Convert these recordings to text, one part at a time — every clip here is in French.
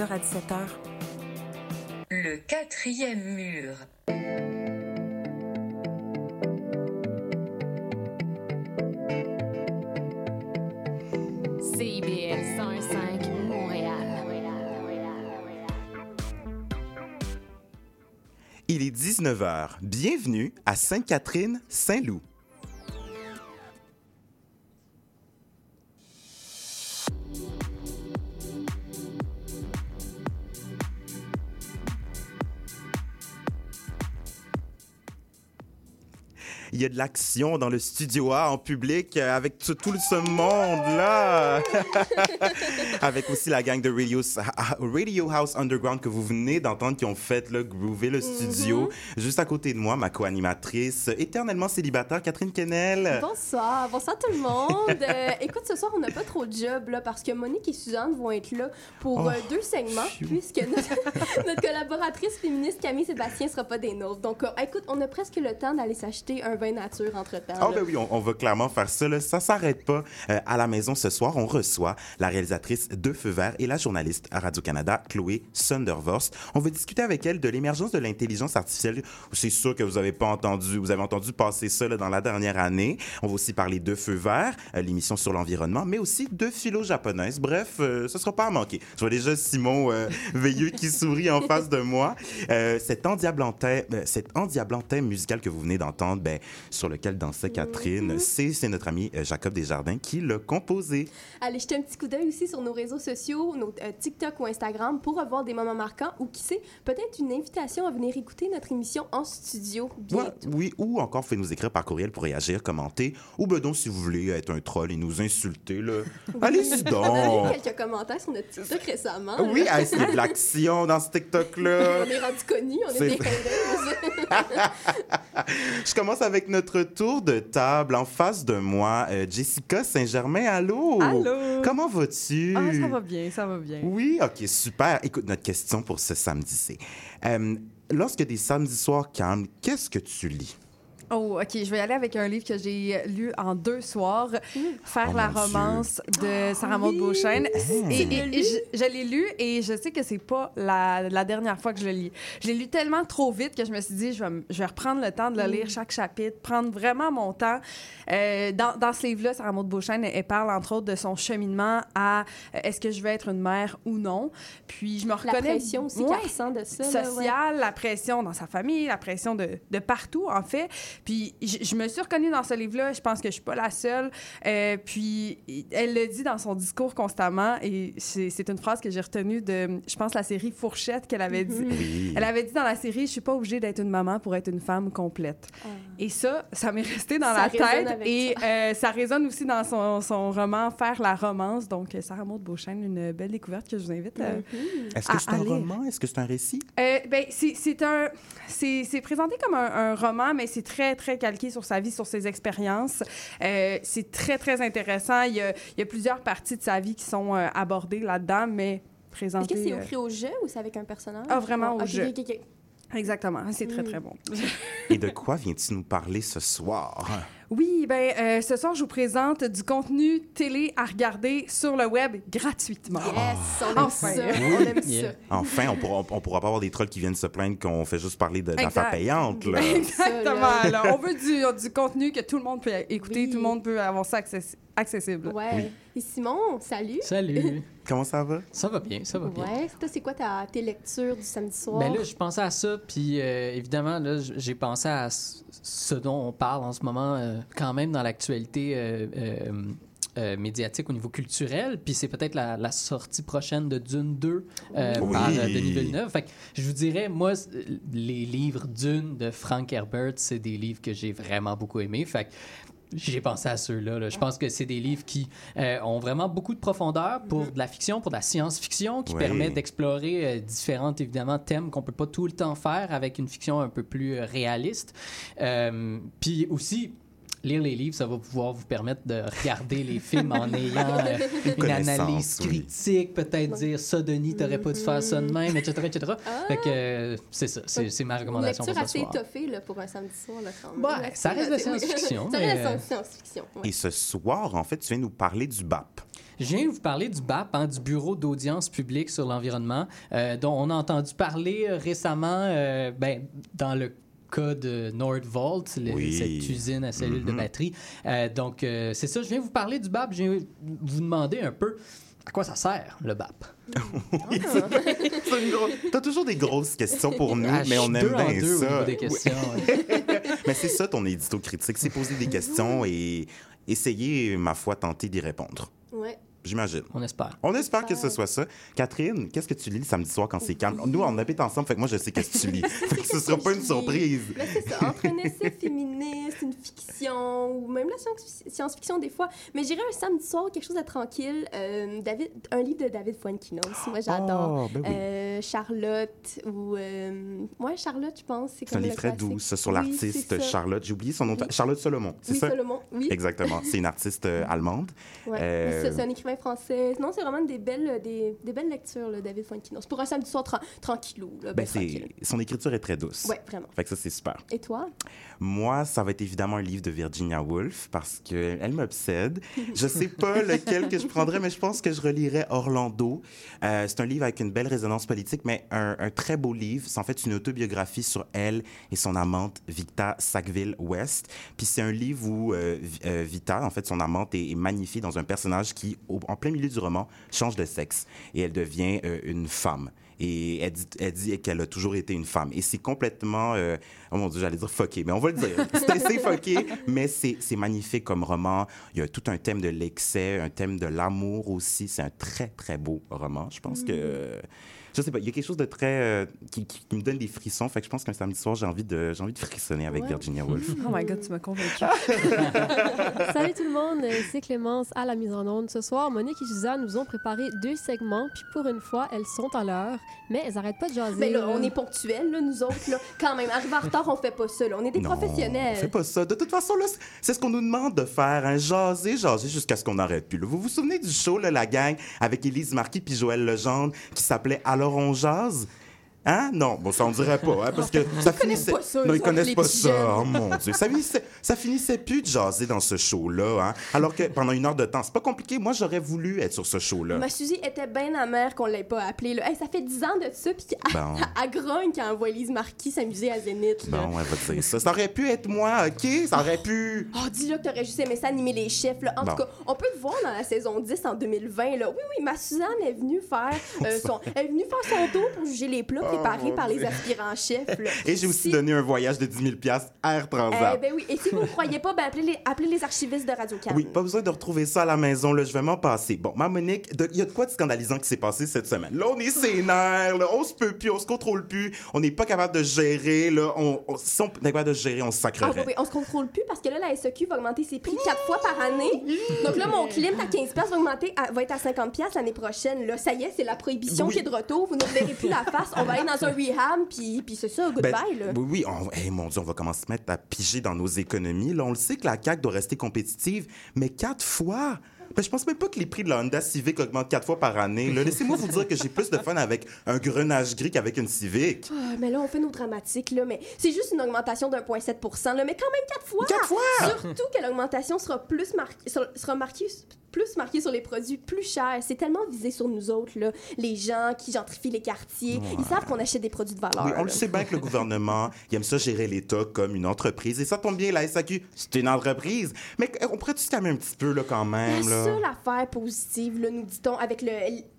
à 17h. Le quatrième mur. CIBL 105 Montréal. Il est 19h. Bienvenue à Sainte-Catherine-Saint-Loup. Il y a de l'action dans le studio A en public euh, avec tout, tout ce monde-là. avec aussi la gang de Radio, Radio House Underground que vous venez d'entendre qui ont fait le groover le studio. Juste à côté de moi, ma co-animatrice éternellement célibataire, Catherine Kennel. Bonsoir, bonsoir tout le monde. Euh, écoute, ce soir, on n'a pas trop de job là, parce que Monique et Suzanne vont être là pour Oh, euh, deux segments, puisque notre, notre collaboratrice féministe Camille Sébastien sera pas des nôtres. Donc, euh, écoute, on a presque le temps d'aller s'acheter un vin nature entre-temps. Ah là. ben oui, on, on va clairement faire ça. Là. Ça s'arrête pas. Euh, à la maison ce soir, on reçoit la réalisatrice de Feu Vert et la journaliste à Radio-Canada, Chloé Sundervorst. On va discuter avec elle de l'émergence de l'intelligence artificielle. C'est sûr que vous avez pas entendu, vous avez entendu passer ça là, dans la dernière année. On va aussi parler de Feu Vert, euh, l'émission sur l'environnement, mais aussi de philo japonaise. Bref, euh, ce sera pas à manquer. Je vois déjà Simon euh, Veilleux qui sourit en face de moi. Cet endiablant thème, euh, cet endiablant thème musical que vous venez d'entendre, ben, sur lequel dansait Catherine, c'est c'est notre ami euh, Jacob Desjardins qui l'a composé. Allez jeter un petit coup d'œil aussi sur nos réseaux sociaux, nos euh, TikTok ou Instagram pour revoir des moments marquants ou qui sait, peut-être une invitation à venir écouter notre émission en studio Ouais, bientôt. oui, ou encore, pouvez nous écrire par courriel pour réagir, commenter, ou ben donc, si vous voulez être un troll et nous insulter, là, allez-y On a donc! vu quelques commentaires sur notre TikTok récemment. Oui, hey, c'est de l'action dans ce TikTok-là. on est rendu connus, on C'est est des. Je commence avec notre tour de table. En face de moi, euh, Jessica Saint-Germain, allô? Allô? Comment vas-tu? Ah, ça va bien, ça va bien. Oui, OK, super. Écoute, notre question pour ce samedi, c'est euh, lorsque des samedis soirs calmes, qu'est-ce que tu lis? Oh, OK, je vais y aller avec un livre que j'ai lu en deux soirs, Faire Oh, la Dieu. romance de Sarah Maud oui. Beauchesne. Et, et- je, je l'ai lu et je sais que c'est pas la, la dernière fois que je le lis. Je l'ai lu tellement trop vite que je me suis dit, je vais, m- je vais reprendre le temps de le lire chaque chapitre, prendre vraiment mon temps. Euh, dans, dans ce livre-là, Sarah Maud Beauchesne, elle, elle parle entre autres de son cheminement à euh, est-ce que je vais être une mère ou non? Puis je me La reconnais. pression aussi Ouais qu'elle ressent de ça. là, ouais. sociale, la pression dans sa famille, la pression de, de partout, en fait. Puis je, me suis reconnue dans ce livre-là. Je pense que je suis pas la seule. Euh, puis elle le dit dans son discours constamment et c'est une phrase que j'ai retenue de, je pense, la série Fourchette qu'elle avait dit. Oui. Elle avait dit dans la série, je suis pas obligée d'être une maman pour être une femme complète. Et ça, ça m'est resté dans Ça la tête. Et euh, ça résonne aussi dans son, son roman Faire la romance. Donc, Sarah Maud Beauchesne, une belle découverte que je vous invite à, Est-ce que c'est un lire. roman? Est-ce que c'est un récit? euh, ben, c'est c'est un. C'est c'est présenté comme un, un roman, mais c'est très, très calqué sur sa vie, sur ses expériences. Euh, c'est très, très intéressant. Il y, a, il y a plusieurs parties de sa vie qui sont euh, abordées là-dedans, mais Est-ce présentées. que c'est euh, écrit au jeu ou c'est avec un personnage? Ah, vraiment au Ok, jeu. Exactement. C'est très, Mm. très bon. Et de quoi viens-tu nous parler ce soir? Oui, ben, euh, ce soir, je vous présente du contenu télé à regarder sur le web gratuitement. Yes, on aime Enfin. ça. Oui. On aime Yeah. ça. Enfin, on pourra, on pourra pas avoir des trolls qui viennent se plaindre qu'on fait juste parler de- d'affaires payantes. Là. Exactement. là. On veut du, du contenu que tout le monde peut écouter, Oui. tout le monde peut avoir ça accessi- accessible. Ouais. Oui. Et Simon, salut. Salut. Comment ça va? ça va bien, ça va bien. Ouais, toi, c'est quoi ta, tes lectures du samedi soir? Ben là, je pensais à ça, puis euh, évidemment, là, j'ai pensé à ce- dont on parle en ce moment, euh, quand même dans l'actualité euh, euh, euh, médiatique au niveau culturel, puis c'est peut-être la, la sortie prochaine de Dune 2 euh, Oui. par euh, Denis Villeneuve. Fait que je vous dirais, moi, les livres Dune de Frank Herbert, c'est des livres que j'ai vraiment beaucoup aimés. Fait que j'ai pensé à ceux-là. là. Je pense que c'est des livres qui euh, ont vraiment beaucoup de profondeur pour de la fiction, pour de la science-fiction, qui Oui. permet d'explorer euh, différents, évidemment, thèmes qu'on peut pas tout le temps faire avec une fiction un peu plus euh, réaliste. Euh, Puis aussi, lire les livres, ça va pouvoir vous permettre de regarder les films en ayant euh, une analyse oui. critique, peut-être dire ça, Denis, t'aurais pas dû faire ça de même, etc., etc. Fait que euh, c'est ça, c'est ma recommandation pour ce assez soir. étoffée là, pour un samedi soir. Là, quand même. Ouais, Là, ça reste de science-fiction, ça mais, reste euh, de science-fiction. ouais. Et ce soir, en fait, tu viens nous parler du BAP. Je viens vous parler du BAP, hein, du Bureau d'audience publique sur l'environnement, euh, dont on a entendu parler euh, récemment euh, ben, dans le cas de Nordvolt, le- Oui. cette usine à cellules de Mhm. batterie. Euh, donc, euh, c'est ça, je viens vous parler du BAP. Je viens vous demander un peu à quoi ça sert, le BAP. Gros- T'as toujours des grosses questions pour nous, Ah, mais on aime bien deux ça. des Oui. questions. ouais. Mais c'est ça ton édito critique, c'est poser des questions et essayer, ma foi, tenter d'y répondre. Ouais. J'imagine. On espère. On espère que ce soit ça. Catherine, qu'est-ce que tu lis le samedi soir quand c'est calme? Nous, on habite ensemble, fait que moi, je sais qu'est-ce que tu lis. fait que ce sera pas une surprise. Mais c'est ça, entre un essai féministe, une fiction, ou même la science- science-fiction des fois. Mais j'irais un samedi soir, quelque chose de tranquille. euh, David, un livre de David Fuenkinos. Moi, j'adore. Oh, ben oui. Euh, Charlotte, ou. Euh... Ouais, Charlotte, je pense. C'est un livre très doux, ça, sur l'artiste. Charlotte. J'ai oublié son nom. Oui. Charlotte Solomon, c'est Oui, ça? Solomon, oui. Exactement. C'est une artiste euh, allemande. Ouais. Euh, C'est un écrivain français. Non, c'est vraiment des belles, des, des belles lectures, là, David Fuenkinos. Pour un samedi soir tra- tranquillou. Là, Ben, tranquille. Son écriture est très douce. Ouais, vraiment. Fait que ça, c'est super. Et toi? Moi, ça va être évidemment un livre de Virginia Woolf parce qu'elle m'obsède. Je sais pas lequel que je prendrais, mais je pense que je relirais Orlando. Euh, c'est un livre avec une belle résonance politique, mais un, un très beau livre. C'est en fait une autobiographie sur elle et son amante, Victa Sackville-West. Puis c'est un livre où euh, euh, Vita, en fait, son amante, est, est magnifiée dans un personnage qui, au- en plein milieu du roman, change de sexe et elle devient euh, une femme. Et elle dit, elle dit qu'elle a toujours été une femme. Et c'est complètement, euh, oh mon Dieu, j'allais dire fucké, mais on va le dire. C'est fucké, mais c'est c'est magnifique comme roman. Il y a tout un thème de l'excès, un thème de l'amour aussi. C'est un très, très beau roman. Je pense que, je sais pas, il y a quelque chose de très, euh, qui, qui- qui me donne des frissons. Fait que je pense qu'un samedi soir, j'ai envie de, j'ai envie de frissonner avec Ouais. Virginia Woolf. Oh my God, tu m'as convaincue. Salut tout le monde, euh, c'est Clémence à la mise en onde. Ce soir, Monique et Suzanne nous ont préparé deux segments, puis pour une fois, elles sont à l'heure, mais elles arrêtent pas de jaser. Mais là, on est ponctuels, là, nous autres. Là. Quand même, arriver en retard, on fait pas ça. Là. On est des Non, professionnels. on fait pas ça. De toute façon, là, c'est- c'est ce qu'on nous demande de faire, hein, jaser, jaser jusqu'à ce qu'on arrête plus. là. Vous vous souvenez du show, là, la gang, avec Élise Marquis puis Joël Legendre, qui s'appelait Alors on jase? Hein? Non, bon, ça on dirait pas, hein, parce que ça finissait... pas ça, non, ils connaissent pas ça, oh mon Dieu. Ça finissait, ça finissait plus de jaser dans ce show-là, hein, alors que pendant une heure de temps, c'est pas compliqué. Moi, j'aurais voulu être sur ce show-là. Ma Suzy était bien amère qu'on l'ait pas appelée. Là. Hey, ça fait 10 ans de ça, puis elle, Bon. elle grogne quand on voit Elise Marquis s'amuser à Zénith. Là. Bon, elle va dire ça. Ça aurait pu être moi, OK? Ça aurait pu... Oh, dis-là que t'aurais juste aimé ça animer les chefs. Là. En Bon. tout cas, on peut voir dans la saison 10 en 2020. Là. Oui, oui, ma Suzanne est venue faire euh, son, elle est venue faire son tour pour juger les plats préparés Oh, par les aspirants chefs. là. Et j'ai aussi Si- donné un voyage de 10 000 Air Transat. Eh ben oui, et si vous ne croyez pas, ben appelez les, appelez les archivistes de radio Oui, pas besoin de retrouver ça à la maison, là, je vais m'en passer. Bon, ma Monique, de- il y a de quoi de scandalisant qui s'est passé cette semaine? Là, on est sénère, là, on se peut plus, on se contrôle plus, on n'est pas capable de gérer, là, on, on- si on est capable de gérer, on se Ah, sacrerait. oui, oui, on se contrôle plus parce que là, la SEQ va augmenter ses prix quatre fois par année. Donc là, mon clim à 15 va augmenter, à- va être à 50 l'année prochaine. Là, ça y est, c'est la prohibition Oui. qui est de retour. Vous ne verrez plus la face. On va aller dans un rehab, puis, puis c'est ça, goodbye. Ben, là. oui, oui, on, hey, mon Dieu, on va commencer à se mettre à piger dans nos économies. Là, on le sait que la CAQ doit rester compétitive, mais quatre fois? Ben, je pense même pas que les prix de la Honda Civic augmentent quatre fois par année. Laissez-moi vous dire que j'ai plus de fun avec un grenage gris qu'avec une Civic. Ah, mais là, on fait nos dramatiques, là. Mais c'est juste une augmentation d'1,7 là. Mais quand même quatre fois. Quatre fois! Surtout que l'augmentation sera plus marquée, sera marquée plus marquée sur les produits plus chers. C'est tellement visé sur nous autres, là. Les gens qui gentrifient les quartiers. Ils savent qu'on achète des produits de valeur. Oui, on le sait bien que le gouvernement, il aime ça gérer l'État comme une entreprise. Et ça tombe bien, la SAQ, c'est une entreprise. Mais on pourrait tout calmer un petit peu, là, quand même. Là? Seule affaire positive, là, nous dit-on, avec, le,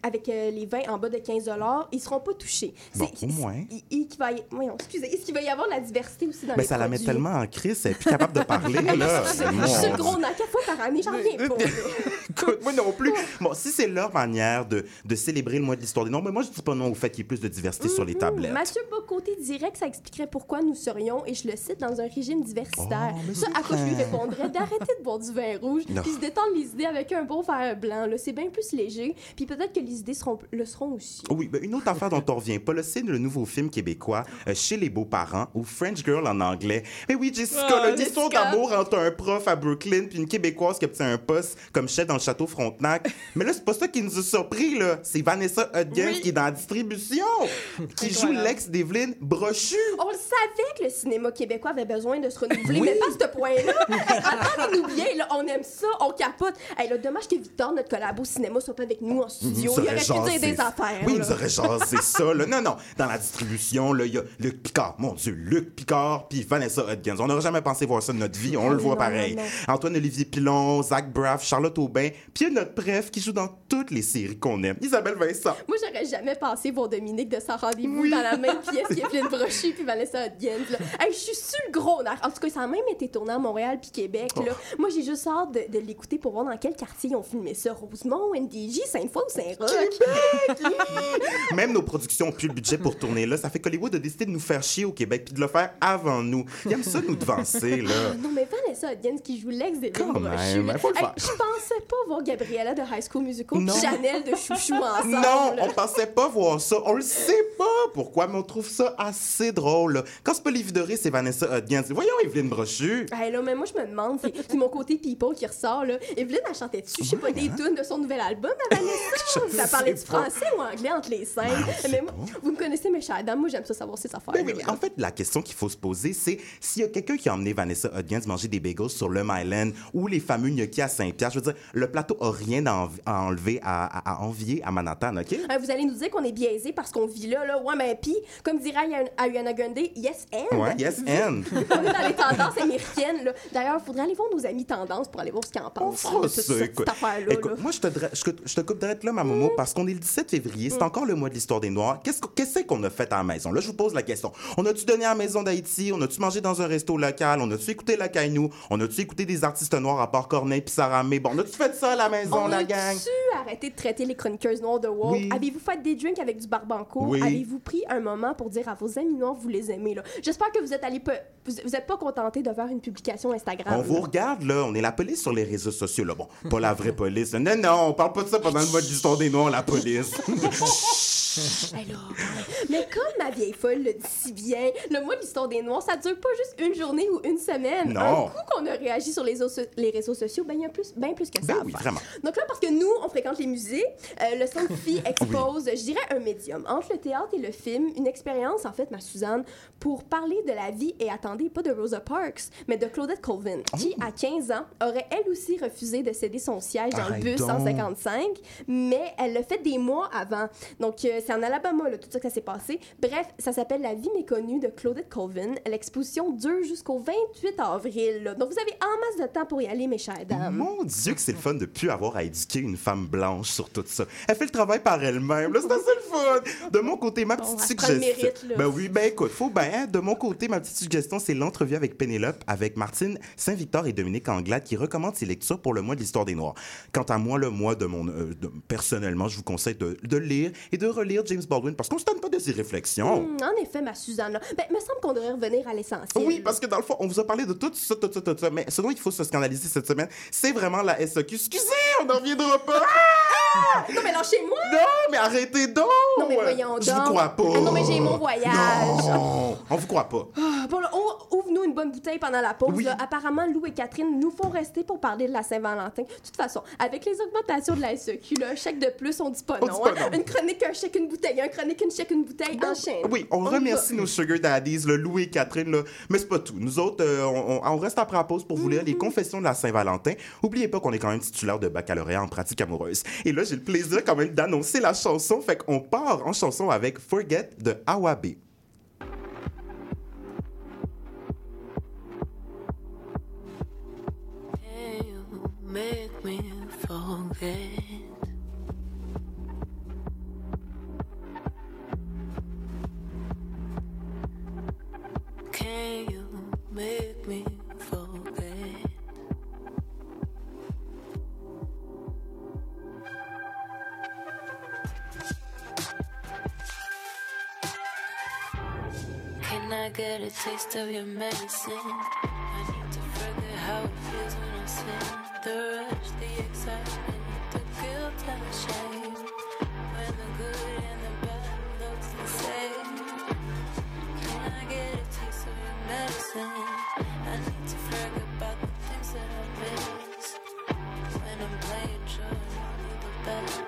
avec euh, les vins en bas de 15 ils seront pas touchés. Bon, au moins. il- il- qu'il va y- voyons, excusez, est-ce qu'il va y avoir de la diversité aussi dans Mais les ça la met tellement en crise, elle est plus capable de parler, là. Je suis le gros quatre fois par année, j'en reviens pas. Écoute, moi non plus. Bon, si c'est leur manière de, de célébrer le mois de l'histoire des Noirs, mais moi, je dis pas non au fait qu'il y ait plus de diversité sur les tablettes. Mm-hmm. Mathieu Bocoté dirait que ça expliquerait pourquoi nous serions, et je le cite, dans un régime diversitaire. Oh, ça, à quoi je lui répondrais? D'arrêter de boire du vin rouge, puis se détendre les idées avec un bon verre blanc. là. C'est bien plus léger, puis peut-être que les idées seront, le seront aussi. Oui, ben, une autre affaire dont on revient pas, là, c'est le nouveau film québécois euh, Chez les beaux-parents ou French Girl en anglais. Mais oui, Jessica, Ah, là, l'histoire Jessica. d'amour entre un prof à Brooklyn puis une Québécoise qui a obtenu un poste comme chef dans le château Frontenac. Mais là, c'est pas ça qui nous a surpris, là. C'est Vanessa Hudgens Oui. qui est dans la distribution, qui joue l'ex d'Evelyne Brochu. On le savait que le cinéma québécois avait besoin de se renouveler, Oui. mais pas à ce point-là. Entendez-nous bien, là, on aime ça, on capote. Hey, là, dommage que Victor, notre collabo cinéma, soit pas avec nous en studio. nous Il aurait pu dire des affaires. Oui, il là. aurait jasé ça. Là. Non, non. Dans la distribution, il y a Luc Picard. Mon Dieu, Luc Picard puis Vanessa Hudgens. On n'aurait jamais pensé voir ça de notre vie. On le voit non, pareil. non. Antoine-Olivier Pilon, Zach Braff, Charlotte Aubin. Puis il y a notre préf qui joue dans toutes les séries qu'on aime. Isabelle Vincent. Moi, j'aurais jamais pensé voir Dominique de son rendez-vous dans la même pièce qu'Evelyne Brochu puis Vanessa Hudgens. Hey, je suis sur le gros nerf. En tout cas, ça a même été tourné à Montréal puis Québec. Là. Oh. Moi, j'ai juste hâte de, de l'écouter pour voir dans quel quartier ils ont filmé ça. Rosemont, NDJ, Sainte-Foy ou Saint-Roch. Même nos productions ont plus le budget pour tourner là. Ça fait qu'Hollywood a décidé de nous faire chier au Québec puis de le faire avant nous. Ils aiment ça nous devancer, là. Ah non, mais Vanessa Hudgens qui joue l'ex d'Evelyne Quand même, là. faut le Hey, faire. je pensais pas voir Gabriella de High School Musical Non. Chanel de Chouchou ensemble. Non, là. on pensait pas voir ça. On le sait pas pourquoi, mais on trouve ça assez drôle. là. Quand c'est pas Livy Doré, c'est Vanessa Hudgens. Voyons Evelyne Brochu. Hey, là, mais moi, je me demande, c'est c'est mon côté people qui ressort, là. Evelyne, elle chantait dessus, je sais pas, des tunes de son nouvel album à Vanessa? Ça parlait du français ou anglais entre les scènes. mais moi, vous me connaissez, mes chers dames, moi, j'aime ça savoir ces affaires. Ben oui, mais en fait, la question qu'il faut se poser, c'est s'il y a quelqu'un qui a emmené Vanessa Hudgens manger des bagels sur le Island ou les fameux gnocchis à Saint-Pierre, je veux dire, le plateau a rien à, enlever, à, envier à Manhattan, OK? Euh, vous allez nous dire qu'on est biaisé parce qu'on vit là, là. Ouais, mais puis, comme dirait Ariana- Grande, yes and. Ouais, yes, and. On est dans les tendances américaines, là. D'ailleurs, il faudrait aller voir nos amis tendances pour aller voir ce qu'ils en On pensent. fera ça, cette écoute. Mm. moi, je te, dra- je, je te coupe direct là, ma momo, parce qu'on est le 17 février, c'est encore le mois de l'histoire des Noirs. Qu'est-ce qu'on a fait à la maison? Là, je vous pose la question. On a-tu donné à la maison d'Haïti? On a-tu mangé dans un resto local? On a-tu écouté la Kainou? On a-tu écouté des artistes noirs à part Corneille puis Sarah May? Bon, on a-tu fait ça à la maison, On la gang? tu arrêté de traiter les chroniqueuses noires de woke? Oui. Avez-vous fait des drinks avec du barbancourt? Oui. Avez-vous pris un moment pour dire à vos amis noirs vous les aimez? J'espère que vous êtes vous, vous êtes pas contenté de faire une publication Instagram. On vous regarde, là. On est la police sur les réseaux sociaux, là. Bon, pas la vraie police. Non, non, on parle pas de ça pendant le mois de l'histoire des Noirs, la police. Là, Mais comme ma vieille folle le dit si bien, le mois de l'histoire des Noirs, ça dure pas juste une journée ou une semaine. Non. Un coup qu'on a réagi sur les, réseaux sociaux, ben il y a plus, ben plus que ça. Ben oui, vraiment. Donc là, parce que nous, on fréquente les musées, euh, le Centre Phi expose, je dirais, un médium. Entre le théâtre et le film, une expérience, en fait, ma Suzanne, pour parler de la vie, et attendez, pas de Rosa Parks, mais de Claudette Colvin, qui, à 15 ans, aurait elle aussi refusé de céder son siège dans Arrête le bus donc. 155, mais elle l'a fait des mois avant. Donc, euh, c'est en Alabama, là, tout ça que ça s'est passé. Bref, ça s'appelle La vie méconnue de Claudette Colvin. L'exposition dure jusqu'au 28 avril. là. Donc, vous avez en masse de temps pour y aller, mes chères dames. Mon Dieu, que c'est le fun de plus avoir à éduquer une femme blanche sur tout ça. Elle fait le travail par elle-même. C'est assez le fun. De mon côté, ma petite le suggestion. mérite. Ben oui, ben écoute, faut bien. hein. De mon côté, ma petite suggestion, c'est l'entrevue avec Pénélope, avec Martine Saint-Victor et Dominique Anglade, qui recommandent ses lectures pour le mois de l'histoire des Noirs. Quant à moi, le mois de mon. euh, de- personnellement, je vous conseille de, de lire et de relire James Baldwin parce qu'on se donne pas de ses réflexions. Hmm, en effet, ma Suzanne. Ben, me semble qu'on devrait revenir à l'essentiel. Oui, parce que dans le fond, on vous a parlé de tout ça, tout ça, tout ça, mais ce dont il faut se scandaliser cette semaine, c'est vraiment la SAQ. Excusez, on n'en reviendra pas. Ah! Non, mais lâchez-moi! Non, mais arrêtez donc! Non, mais voyons Je vous donc. crois pas. Ah non, mais j'ai mon voyage. Non, on vous croit pas. Ah, Bon, là, on- ouvre-nous une bonne bouteille pendant la pause. Oui. là. Apparemment, Lou et Catherine nous font rester pour parler de la Saint-Valentin. De toute façon, avec les augmentations de la SEQ, là, un chèque de plus, on dit pas On non. dit pas hein. non. Une chronique, un chèque, une bouteille. Un chronique, une chèque, une bouteille. Enchaîne. Oui, on, remercie va. nos sugar daddies, là, Lou et Catherine, là, mais c'est pas tout. Nous autres, euh, on, reste après la pause pour vous lire Mm-hmm. les confessions de la Saint-Valentin. Oubliez pas qu'on est quand même titulaire de baccalauréat en pratique amoureuse. Et là, j'ai le plaisir quand même d'annoncer la chanson, fait qu'on part en chanson avec Forget de Awabe. Make me forget? Can you make me forget? Can I get a taste of your medicine? I need to forget how it feels when I'm spinning through. that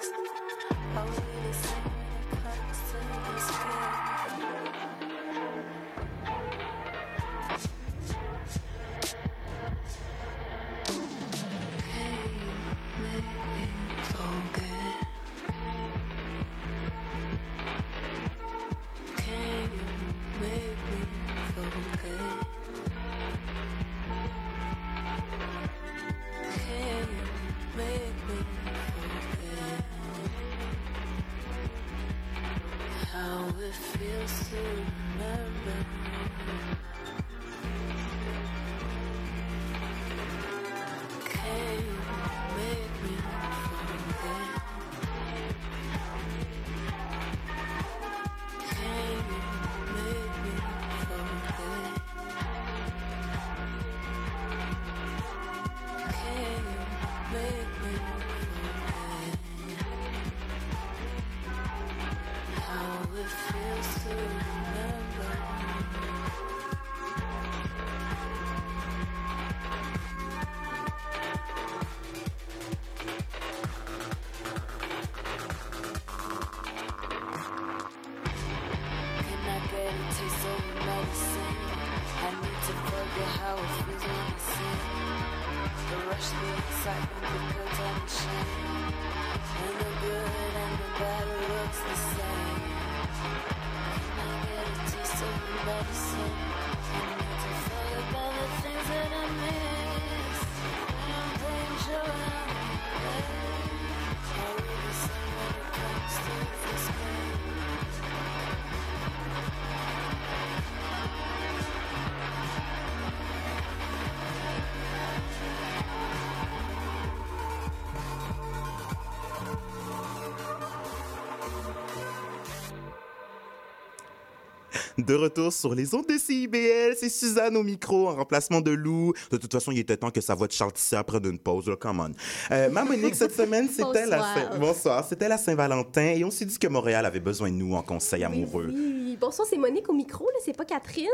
De retour sur les ondes de CIBL, c'est Suzanne au micro en remplacement de Lou. De toute façon, il était temps que sa voix de Charles Tissier prenne une pause, là, come on. Euh, ma Monique, cette semaine, c'était la. Saint- Bonsoir, c'était la Saint-Valentin et on s'est dit que Montréal avait besoin de nous en conseil amoureux. Oui, Bonsoir, c'est Monique au micro, là, c'est pas Catherine.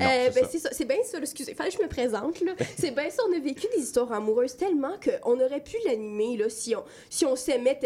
Euh, ben, c'est, bien ça, excusez, fallait que je me présente. Là. Ben. c'est bien ça, on a vécu des histoires amoureuses tellement qu'on aurait pu l'animer là, si on si on s'aimait.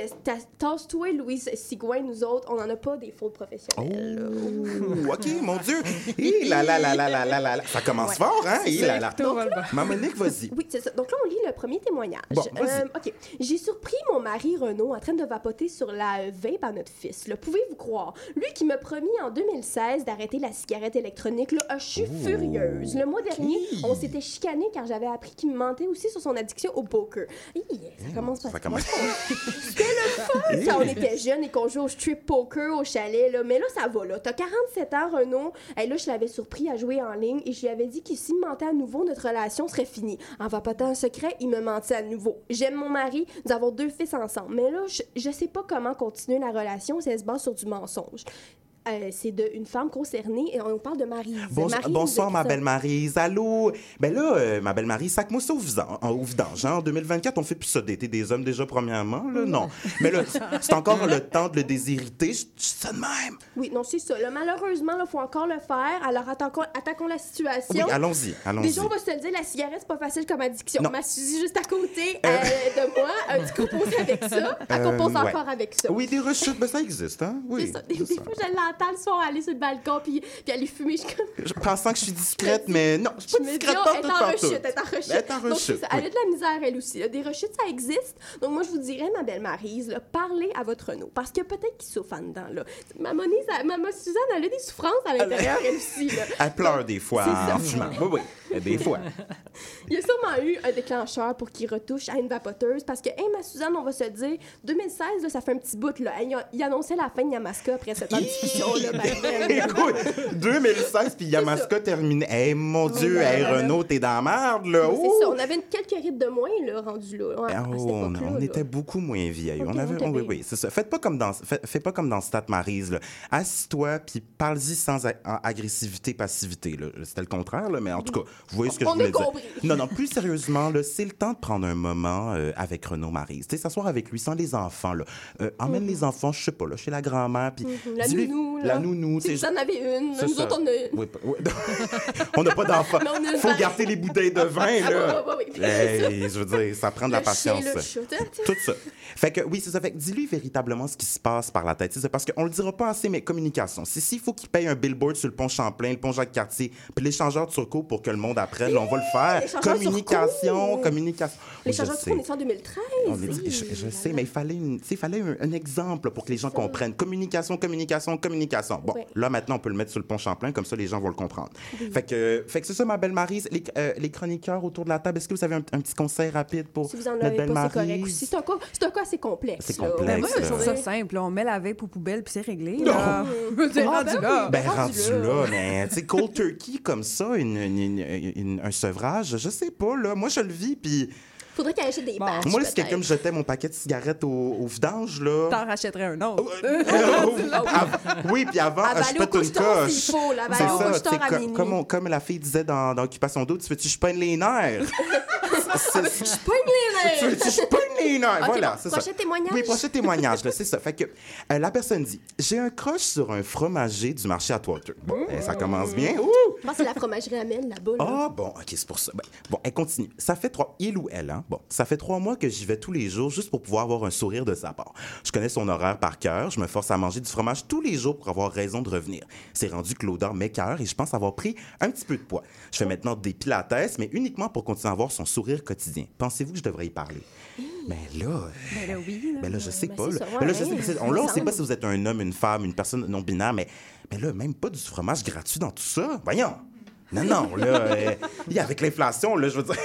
Tasse-toi, Louise Sigouin, nous autres, on n'en a pas des faux professionnels. Oh, OK, mon Dieu. Hi, la, la, la, la, la, la, Ça commence fort, hein? Hi, la, la. Donc, Ma Monique, vas-y. Oui, c'est ça. Donc là, on lit le premier témoignage. Bon, euh, OK. J'ai surpris mon mari Renaud en train de vapoter sur la vape à notre fils. Là. Pouvez-vous croire? Lui qui me promit en 2000 2016 d'arrêter la cigarette électronique. Là, je suis furieuse. Le mois dernier, on s'était chicané car j'avais appris qu'il me mentait aussi sur son addiction au poker. Hi, ça commence pas Ça commence. C'était le fun quand on était jeunes et qu'on jouait au strip poker au chalet. Là. Mais là, ça va. là. T'as 47 ans, Renaud. Et là, je l'avais surpris à jouer en ligne et je lui avais dit que s'il me mentait à nouveau, notre relation serait finie. En vapotant un secret, il me mentait à nouveau. J'aime mon mari, nous avons deux fils ensemble. Mais là, je, je sais pas comment continuer la relation si elle se base sur du mensonge. Euh, c'est de une femme concernée et on parle de Marie. Bon- bonsoir, ma belle Marise. Allô? Ben là, euh, ma belle Marie, sac-moi ça au vidange. En, hein. En 2024, on fait plus ça d'été des hommes déjà, premièrement. Là, non. Mais là, c'est encore le temps de le déshériter. Je ça de même. Oui, non, c'est ça. là. malheureusement, il faut encore le faire. Alors, attaquons, attaquons la situation. Oui, allons-y, allons-y. Déjà, on va se le dire, la cigarette, c'est pas facile comme addiction. Non. Ma Suzy, juste à côté euh, de moi, euh, tu composes avec ça. Elle Euh, compose ouais. encore avec ça. Oui, des rechutes, ben ça existe, hein? Oui. c'est ça. Des, c'est des ça. fois, je le soir aller sur le balcon puis, puis aller fumer. Je, comme- Je pensant que je suis discrète, mais non, je suis pas discrète oh, pas elle en partout. rechute, elle est en rechute. Elle est en Donc, rechute. Elle a de la misère, elle aussi. là. Des rechutes, ça existe. Donc, moi, je vous dirais, ma belle Marise, parlez à votre Renault. Parce que peut-être qu'il souffre en dedans. Là. Ma, Monise, Suzanne, elle a des souffrances à l'intérieur, elle aussi. Là. Elle pleure des fois en fumant. Oui, oui. Des fois. Il y a sûrement eu un déclencheur pour qu'il retouche à une vapoteuse parce que, hey, ma Suzanne, on va se dire, 2016, là, ça fait un petit bout. Là. Hey, il a- il annonçait la fin de Yamaska après cette ben, vraiment. Écoute, 2016, puis Yamaska terminé. Eh, mon Dieu, là hey, là. Renault, t'es dans la merde, là. C'est ça, on avait une quelques rides de moins, là, rendu là. À Oh, on, époque-là, on là. était beaucoup moins vieilles. Ok, on avait, oh, oui, oui, c'est ça. Faites pas comme dans, fais, fais pas comme dans Stat Maryse. là. Assis-toi puis parle-y sans agressivité, passivité. là. C'était le contraire, là, mais en tout cas, vous voyez ce que On je voulais dire. compris. Non, non, plus sérieusement, là, c'est le temps de prendre un moment euh, avec Renaud Maryse. Tu sais, s'asseoir avec lui sans les enfants. Là. Euh, emmène les enfants, je sais pas, là, chez la grand-mère. puis Mhm, La nounou, là. La nounou. Si vous en avez une, nous ça. autres, on a une. Oui, pas- oui. on n'a pas d'enfants. Une Faut garder les bouteilles de vin, là. Ah. Hey, je veux dire, ça prend de la Le chien, patience. le chat. Tout ça. Fait que oui, c'est ça. Fait que dis-lui véritablement ce qui se passe par la tête. C'est parce qu'on le dira pas assez, mais communication. Si s'il faut qu'il paye un billboard sur le pont Champlain, le pont Jacques-Cartier, puis l'échangeur de Turcot pour que le monde apprenne, on va le faire. Communication, communication. Les Oui, je changements de sais. on est en 2013. On est dit- je, je sais, mais il fallait, une, il fallait un, un exemple pour que les gens comprennent. Communication, communication, communication. Bon, là, maintenant, on peut le mettre sur le pont Champlain, comme ça, les gens vont le comprendre. Fait que, fait que c'est ça, ma belle. Les, euh, les chroniqueurs autour de la table, est-ce que vous avez un, un petit conseil rapide pour Si vous en notre avez belle pas, c'est un, un cas assez complexe. C'est là. complexe, Ben, moi, je là. trouve ça simple. là. On met la vape aux poubelles, puis c'est réglé. Non. là. C'est Ah, rendu ben là. oui. Ben, rendu rendu là. là, mais tu sais, cold turkey comme ça, une, une- une- une- un sevrage, je sais pas, là. Moi, je le vis, puis Faudrait qu'elle achète des Bon. patchs. moi, si quelqu'un me jetait mon paquet de cigarettes au, au vidange, là. T'en rachèterais un autre. Av- oui, puis avant, je pète une coche. C'est ça, co- comme, on- comme la fille disait dans, dans Occupation d'eau, tu veux-tu que je peigne les nerfs? C'est- Je pogne les tu nerfs. je peigne les nerfs? Voilà, bon, c'est ça. prochain témoignage. Oui, prochain témoignage, c'est ça. Fait que euh, la personne dit J'ai un crush sur un fromager du marché à Twitter. Bon, eh, ça commence bien. Ouh! Je pense que c'est la fromagerie Amel, là-bas. là. Ah, bon, OK, c'est pour ça. Ben, bon, elle continue. Ça fait trois... Il ou elle, hein? Bon, ça fait trois mois que j'y vais tous les jours juste pour pouvoir avoir un sourire de sa part. Je connais son horaire par cœur. Je me force à manger du fromage tous les jours pour avoir raison de revenir. C'est rendu que l'odeur m'écœure et je pense avoir pris un petit peu de poids. Je fais maintenant des pilates, mais uniquement pour continuer à avoir son sourire quotidien. Pensez-vous que je devrais y parler? Mais là... euh, Ben là, oui. là. ben là, je sais Ben, pas. Là, ça, Ben là, je ouais, sais, on, là, on sait pas si vous êtes un homme, une femme, une personne non binaire, mais, mais là, même pas du fromage gratuit dans tout ça. Voyons. Non, non, là, euh, avec l'inflation, là, je veux dire.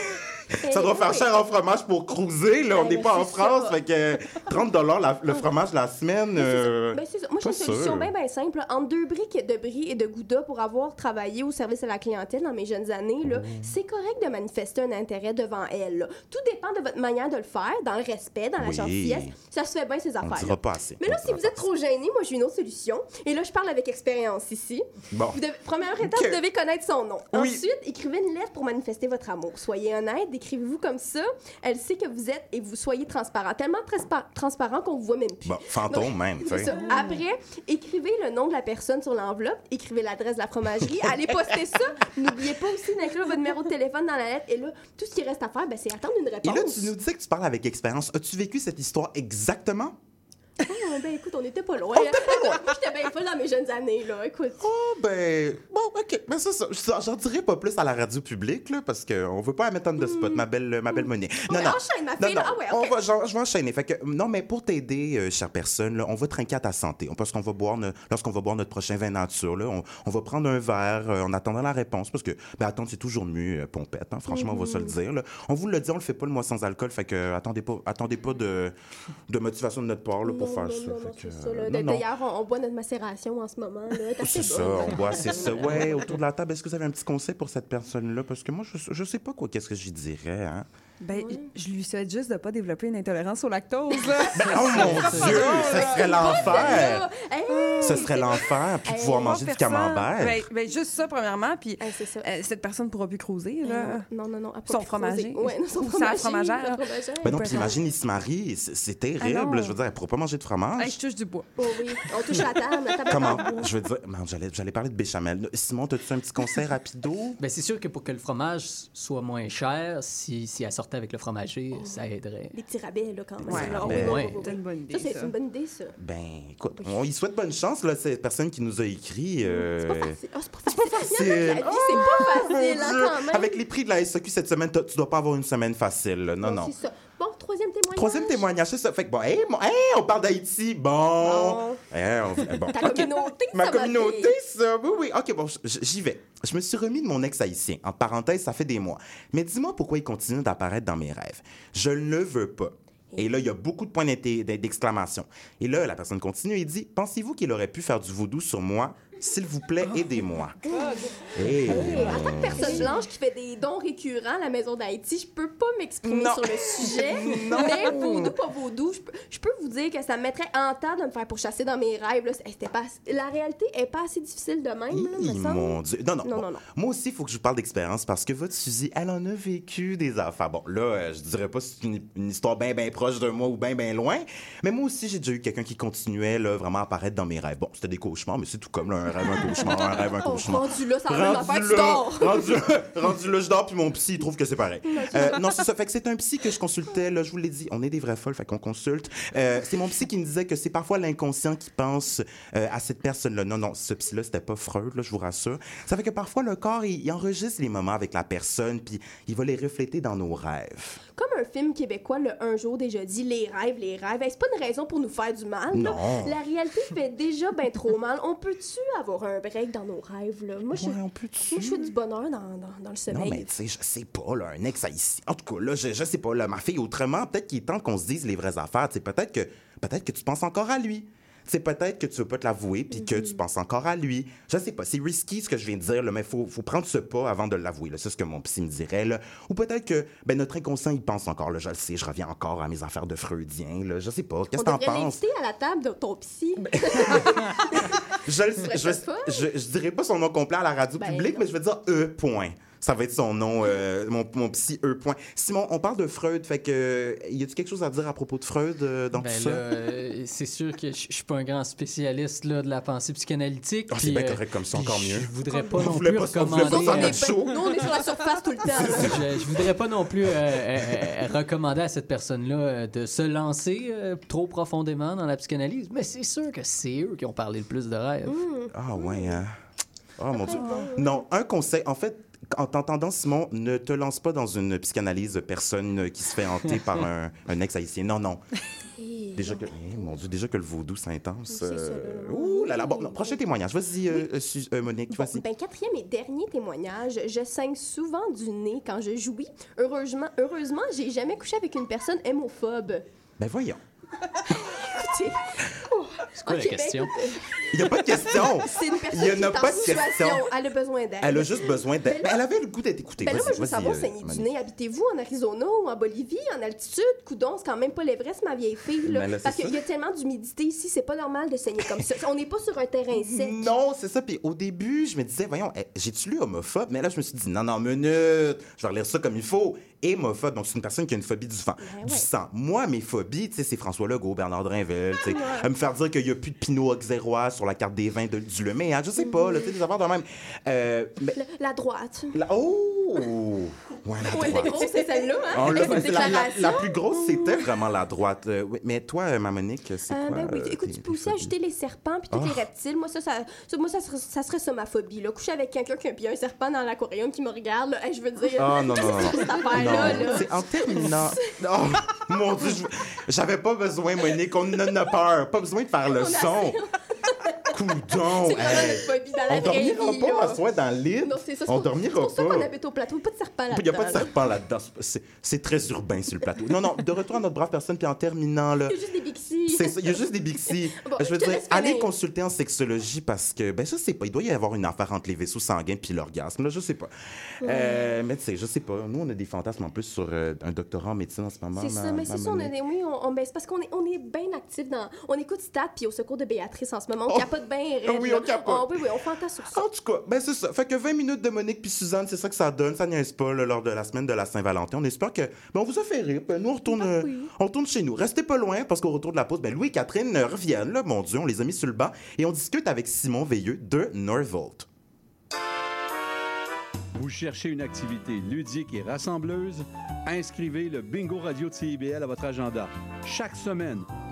Ça doit faire cher en fromage pour cruiser, là. On Ben, n'est pas en France, fait que 30 la- le fromage la semaine. euh, Ben. Moi, j'ai une solution bien, bien simple. là. Entre deux briques de brie et de gouda pour avoir travaillé au service à la clientèle dans mes jeunes années, là, Oh. c'est correct de manifester un intérêt devant elle. là. Tout dépend de votre manière de le faire, dans le respect, dans la Oui. gentillesse. Ça se fait bien, ces On affaires. dira pas assez. Mais là, On si vous êtes trop gêné, moi, j'ai une autre solution. Et là, je parle avec expérience ici. Bon. Vous devez- première étape, vous devez connaître son nom. Oui. Ensuite, écrivez une lettre pour manifester votre amour. Soyez honnête, décrivez-vous comme ça. Elle sait que vous êtes et vous soyez transparent. Tellement transpa- transparent qu'on vous voit même plus. Bon, fantôme même, ça. Après, écrivez le nom de la personne sur l'enveloppe, écrivez l'adresse de la fromagerie, allez poster ça. N'oubliez pas aussi d'inclure votre numéro de téléphone dans la lettre. Et là, tout ce qui reste à faire, ben, c'est attendre une Et réponse. là, tu nous disais que tu parles avec expérience. As-tu vécu cette histoire exactement? Ah, ben écoute, on n'était pas loin. J'étais bien folle dans mes jeunes années, là. Écoute. Oh, ben. Bon, OK. C'est ça. Je- J'en dirai pas plus à la radio publique, là, parce qu'on veut pas la mettre en de spot, ma belle, ma belle monnaie. Ouais, enchaîne, ma Non, fille, non. Ah ouais, on va, je vais enchaîner. Fait que, non, mais pour t'aider, euh, chère personne, là, on va trinquer à ta santé. Parce qu'on va boire, lorsqu'on va boire notre prochain vin nature, là, on, va prendre un verre euh, en attendant la réponse, parce que, ben, attendre, c'est toujours mieux, euh, pompette, hein, franchement, on va se le Mm-hmm. dire. là. On vous le dit, on le fait pas le mois sans alcool, fait que, attendez pas, attendez pas de, de motivation de notre part, là, pour faire non, ça. que. D'ailleurs, on, on boit notre macération en ce moment. Assez C'est ça, on boit, c'est ça. Ouais, autour de la table, est-ce que vous avez un petit conseil pour cette personne-là? Parce que moi, je, je sais pas quoi, qu'est-ce que j'y dirais, hein? Ben, je lui souhaite juste de pas développer une intolérance au lactose. là. Oh mon Dieu, ce serait l'enfer! Hey, Ce serait l'enfer, puis Hey, pouvoir manger du camembert. Ben, ben, juste ça, premièrement. Puis hey, c'est ça. euh, cette personne pourra plus cruiser. Là. Non, non, non. elle Son fromager. croiser. Ouais, non, son Ou fromagère. sa fromagère. Ben non, puis imagine, il se marie, c'est terrible. Ah je veux dire, elle pourra pas manger de fromage. Hey, je touche du bois. Oh oui, on touche la table, la table est Comment? Je veux dire, j'allais j'allais parler de béchamel. Simon, as-tu un petit conseil rapido? Ben, c'est sûr que pour que le fromage soit moins cher, si, si elle sortait avec le fromager, ça aiderait. Des petits rabais, là, quand même. Ouais, Là, ben, oui, ouais. oui, oui, C'est une bonne idée. Ça, c'est une bonne idée, ça. Ben, écoute, on y souhaite bonne chance, là, cette personne qui nous a écrit. euh, C'est pas facile. Ah, c'est pas facile. vie, c'est pas Mon facile, hein, Dieu. quand même. Avec les prix de la SAQ cette semaine, tu dois pas avoir une semaine facile. là. Non, non. C'est ça. Bon, troisième témoignage. Troisième témoignage, c'est ça. Fait que bon, hey, mon- hey, on parle d'Haïti. Bon. Bon. Hey, on- bon. Ta Ok. communauté, Ma ça, communauté, ça. Oui, oui. OK, bon, j'y vais. Je me suis remis de mon ex haïtien. En parenthèse, ça fait des mois. Mais dis-moi pourquoi il continue d'apparaître dans mes rêves. Je ne le veux pas. Et là, il y a beaucoup de points d'exclamation. Et là, la personne continue et dit Pensez-vous qu'il aurait pu faire du vaudou sur moi? S'il vous plaît, aidez-moi. Hey, Hey, en tant que personne blanche qui fait des dons récurrents à la maison d'Haïti, je peux pas m'exprimer sur le sujet. Non. Mais vaudou, pas vaudou, je peux, je peux vous dire que ça me mettrait en temps de me faire pourchasser dans mes rêves. là. C'était pas, la réalité est pas assez difficile de même. là, me semble. mon Dieu. Non, non. Non, bon, non, non. Moi aussi, il faut que je vous parle d'expérience parce que votre Suzy, elle en a vécu des affaires. Bon, là, euh, je dirais pas que c'est une, une histoire bien, bien proche de moi ou bien, bien loin. Mais moi aussi, j'ai déjà eu quelqu'un qui continuait là, vraiment à apparaître dans mes rêves. Bon, c'était des cauchemars, mais c'est tout comme là, un rêve, un cauchemar, un rêve, un Oh, cauchemar. rendu là, ça a même affaire, tu là, dors. rendu, là, rendu là, je dors, puis mon psy, il trouve que c'est pareil. Euh, non, c'est ça. Fait que c'est un psy que je consultais, là, je vous l'ai dit. On est des vraies folles, fait qu'on consulte. Euh, c'est mon psy qui me disait que c'est parfois l'inconscient qui pense euh, à cette personne-là. Non, non, ce psy-là, c'était pas Freud, là, je vous rassure. Ça fait que parfois, le corps, il, il enregistre les moments avec la personne, puis il va les refléter dans nos rêves. Comme un film québécois, le Un jour déjà dit, les rêves, les rêves. Hey, c'est pas une raison pour nous faire du mal. là. Non. La réalité fait déjà bien trop mal. On peut-tu avoir un break dans nos rêves? Là? Moi, je, Ouais, on peut-tu? moi, je fais du bonheur dans, dans, dans le sommeil. Non, mais tu sais, je sais pas, là, un ex haïtien. En tout cas, là, je, je sais pas, là, ma fille, autrement, peut-être qu'il est temps qu'on se dise les vraies affaires. Peut-être que, peut-être que tu penses encore à lui. C'est peut-être que tu veux pas te l'avouer puis que tu penses encore à lui. Je sais pas, c'est risky ce que je viens de dire, là, mais faut, faut prendre ce pas avant de l'avouer. C'est ce que mon psy me dirait. Là. Ou peut-être que ben, notre inconscient, il pense encore. Là, je le sais, je reviens encore à mes affaires de freudien. Là. Je sais pas. Qu'est-ce que t'en penses? à la table de ton psy. Je, le- je, je, je dirais pas son nom complet à la radio Ben, publique, non. mais je vais dire E. Point. Ça va être son nom, euh, mon, mon psy E. Point. Simon, on parle de Freud, fait que y a-tu quelque chose à dire à propos de Freud euh, dans Ben tout ça? euh, c'est sûr que je suis pas un grand spécialiste là, de la pensée psychanalytique. Ah, c'est bien euh, correct comme ça, encore mieux. Je voudrais pas On non plus recommander. nous, on est sur la surface tout le temps. je, voudrais pas non plus recommander à cette personne-là euh, de se lancer euh, trop profondément dans la psychanalyse, mais c'est sûr que c'est eux qui ont parlé le plus de rêves. Ah ouais, hein? Oh mon Dieu. Non, un conseil. En fait, en t'entendant, Simon, ne te lance pas dans une psychanalyse de personne qui se fait hanter par un, un ex-haïtien. Non, non. Déjà que, Eh, mon Dieu, déjà que le vaudou, c'est intense. Euh, là. Ouh là là. Bon, non, prochain témoignage. Vas-y, euh, euh, Su- euh, Monique, Bon, ben, quatrième et dernier témoignage, je saigne souvent du nez quand je jouis. Heureusement, heureusement, j'ai jamais couché avec une personne hémophobe. Ben voyons. Écoutez, C'est quoi la ben, question? écoute, Il n'y a pas de question. c'est une personne Il y en qui a est pas en de situation, question. elle a besoin d'aide. Elle a juste besoin de. Ben Ben, elle avait le goût d'être écoutée. Ben là, moi, je veux savoir euh, saigner du nez. Habitez-vous en Arizona ou en Bolivie, en altitude? Coudon, c'est quand même pas l'Everest, ma vieille fille. Là, Ben là, parce qu'il y a tellement d'humidité ici, c'est pas normal de saigner comme ça. On n'est pas sur un terrain sec. Non, c'est ça. Puis au début, je me disais, voyons, eh, j'ai-tu lu homophobe? Mais là, je me suis dit, non, non, minute, je vais relire ça comme il faut. Hémophobe, donc c'est une personne qui a une phobie du, Ben du ouais. sang. Moi, mes phobies, tu sais, c'est François Legault, Bernard Drinville, tu sais, à me faire dire qu'il n'y a plus de Pinot Auxerrois sur la carte des vins de, du Lemay, hein, je sais pas, là, tu sais, des affaires de même. Euh, mais, Le- la droite. la- oh! Ouais, la Ouais, droite. c'est gros, c'est celle-là, hein? On l'a- plus grosse, c'était vraiment la droite. Euh, oui, mais toi, euh, ma Monique, c'est Euh, quoi? ben oui, euh, écoute, tu peux aussi ajouter les serpents puis tous Ah. les reptiles. Moi, ça, ça, ça- moi, ça, serait, ça serait ça ma phobie. Là. Coucher avec quelqu'un qui a un serpent dans l'aquarium qui me regarde. Là. Hey, je veux dire, Ah non, non, non, non. C'est en terminant. Oh, mon Dieu, je- j'avais pas besoin, Monique, on en a peur. Pas besoin de faire le son. Coudon. Hey. On dormira vie. pas, ma soeur, dans le lit. Non, c'est ça. On dormira C'est pour ça qu'on pas. habite au plateau. Pas de serpent là-dedans. Il n'y a pas de serpent là-dedans. C'est- très urbain sur le plateau. Non, non, de retour à notre brave personne, puis en terminant, là. Il y a juste des Bixi. C'est ça, il y a juste des bixi. Bon, je veux je dire, allez consulter en sexologie parce que, ben, je sais pas, il doit y avoir une affaire entre les vaisseaux sanguins puis l'orgasme, là, je sais pas. Euh, mais tu sais, je sais pas. Nous, on a des fantasmes en plus sur euh, un doctorat en médecine en ce moment. C'est ça, mais ma c'est ça, on, est, oui, on, on- ben, c'est parce qu'on est, on est bien actifs dans. On écoute Stat puis au secours de Béatrice en ce moment. On Oh. capote bien raide. Ah oui, on capote. Oh, oui, oui, on fantasme sur ça. En tout cas, ben c'est ça. Fait que 20 minutes de Monique puis Suzanne, c'est ça que ça donne. Ça niaise pas là, lors de la semaine de la Saint-Valentin. On espère que ben, on vous a fait rire. Ben, nous, on retourne, Ben euh, oui. on retourne chez nous. Restez pas loin parce qu'au retour de la pause, ben, Louis et Catherine euh, reviennent. Là, mon Dieu, on les a mis sur le banc et on discute avec Simon Veilleux de Norvolt. Vous cherchez une activité ludique et rassembleuse? Inscrivez le Bingo Radio de CIBL à votre agenda. Chaque semaine,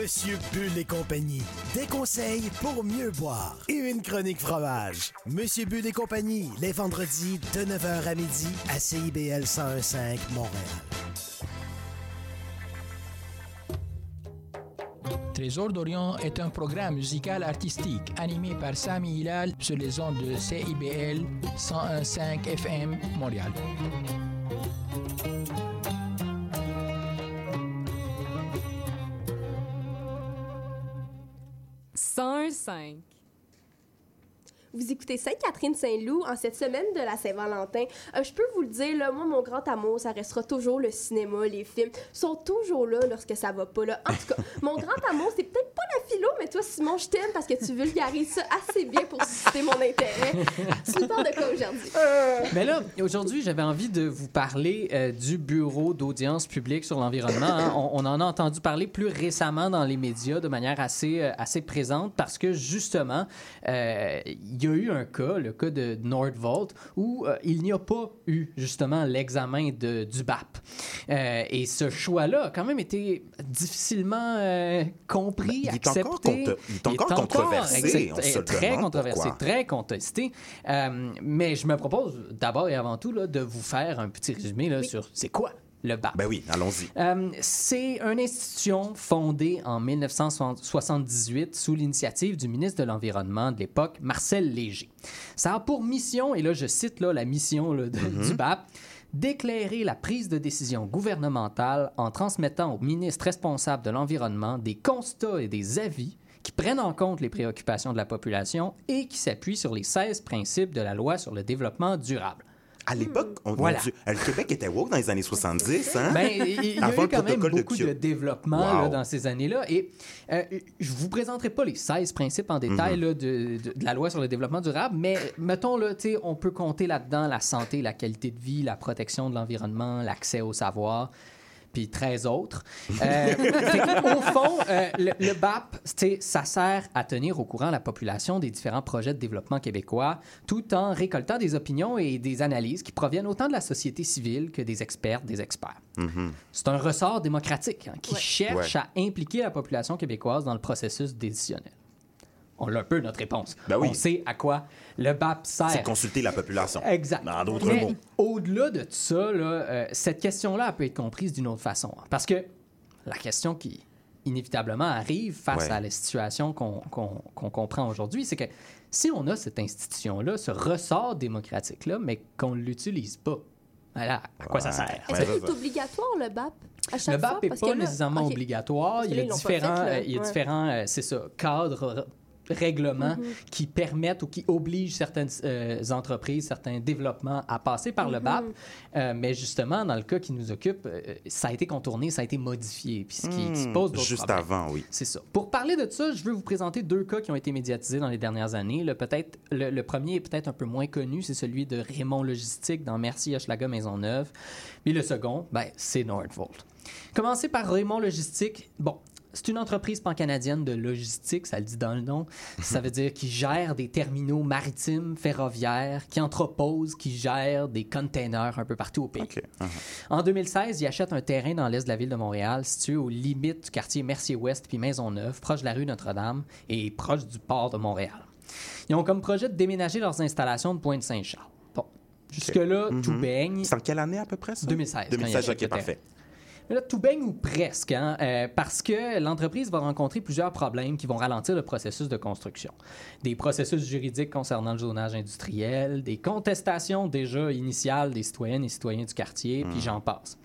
Monsieur Bull et compagnie. Des conseils pour mieux boire. Et une chronique fromage. Monsieur Bull et compagnie, les vendredis de 9h à midi à CIBL 1015 Montréal. Trésor d'Orient est un programme musical artistique animé par Sami Hilal sur les ondes de CIBL 101.5 FM Montréal. c'est un 5. Vous écoutez Sainte-Catherine-Saint-Loup en cette semaine de la Saint-Valentin. Euh, je peux vous le dire, là, moi, mon grand amour, ça restera toujours le cinéma, les films. sont toujours là lorsque ça va pas. Là. En tout cas, mon grand amour, c'est peut-être pas la philo, mais toi, Simon, je t'aime parce que tu vulgarises ça assez bien pour susciter mon intérêt. Tu nous parles de quoi aujourd'hui? Mais là, aujourd'hui, j'avais envie de vous parler euh, du Bureau d'audience publique sur l'environnement. hein. On, on en a entendu parler plus récemment dans les médias de manière assez, euh, assez présente parce que, justement, euh, il y a eu un cas, le cas de Nordvolt, où euh, il n'y a pas eu, justement, l'examen de- du BAP. Euh, et ce choix-là a quand même été difficilement euh, compris, Ben, il est accepté. encore conte- il est encore controversé, exact- on se le très controversé, pourquoi. très contesté. Euh, mais je me propose d'abord et avant tout là, de vous faire un petit résumé là, sur c'est quoi le BAP. Ben oui, allons-y. Euh, c'est une institution fondée en 1978 sous l'initiative du ministre de l'Environnement de l'époque, Marcel Léger. Ça a pour mission, et là je cite là, la mission là, de- Mhm. du BAP, d'éclairer la prise de décision gouvernementale en transmettant au ministre responsable de l'environnement des constats et des avis qui prennent en compte les préoccupations de la population et qui s'appuient sur les 16 principes de la loi sur le développement durable. À l'époque, on Voilà. le Québec était woke dans les années 70, hein? Ben, il il y a Avant eu le quand même de beaucoup de, développement Wow. là, dans ces années-là. Et euh, je vous présenterai pas les 16 principes en détail Mhm. là, de, de- de la loi sur le développement durable, mais mettons, là, on peut compter là-dedans la santé, la qualité de vie, la protection de l'environnement, l'accès au savoir puis 13 autres. Euh, au fond, euh, le, le BAP, ça sert à tenir au courant la population des différents projets de développement québécois, tout en récoltant des opinions et des analyses qui proviennent autant de la société civile que des experts, des experts. Mhm. C'est un ressort démocratique hein, qui Ouais. cherche Ouais. à impliquer la population québécoise dans le processus décisionnel. On l'a un peu notre réponse. Ben oui. On sait à quoi le BAP sert. C'est consulter la population. Exact. En d'autres mots. Au-delà de ça, là, euh, cette question-là peut être comprise d'une autre façon. hein. Parce que la question qui inévitablement arrive face Ouais. à la situation qu'on comprend aujourd'hui, c'est que si on a cette institution-là, ce ressort démocratique-là, mais qu'on ne l'utilise pas, voilà, à quoi ça sert? Est-ce c'est ouais. obligatoire, le BAP? À chaque Le BAP n'est pas que là- nécessairement obligatoire. Il y a ils l'ont pas différents, fait, là. euh, il y a Ouais. différents euh, c'est ça, cadres, règlements Mhm. qui permettent ou qui obligent certaines euh, entreprises, certains développements à passer par le Mhm. BAP. Euh, mais justement, dans le cas qui nous occupe, euh, ça a été contourné, ça a été modifié, puis ce qui, qui Hmm, pose d'autres Juste problèmes. avant, oui. C'est ça. Pour parler de ça, je veux vous présenter deux cas qui ont été médiatisés dans les dernières années. Le, peut-être, le, le premier est peut-être un peu moins connu, c'est celui de Raymond Logistique dans Merci Hochelaga Maisonneuve. Mais le second, ben, c'est Nordvolt. Commencer par Raymond Logistique. Bon, c'est une entreprise pan-canadienne de logistique, ça le dit dans le nom. Ça veut dire qu'il gère des terminaux maritimes, ferroviaires, qui entreposent, qui gère des containers un peu partout au pays. Uh-huh. En 2016, il achète un terrain dans l'est de la ville de Montréal, situé aux limites du quartier Mercier-Ouest puis Maisonneuve, proche de la rue Notre-Dame et proche du port de Montréal. Ils ont comme projet de déménager leurs installations de Pointe-Saint-Charles. Bon, jusque-là, tout Mhm. baigne. C'est en quelle année à peu près, ça? 2016. quand il 2016, achète OK, le terrain. Là, tout baigne ou presque, hein, euh, parce que l'entreprise va rencontrer plusieurs problèmes qui vont ralentir le processus de construction. Des processus juridiques concernant le zonage industriel, des contestations déjà initiales des citoyennes et citoyens du quartier, puis j'en passe.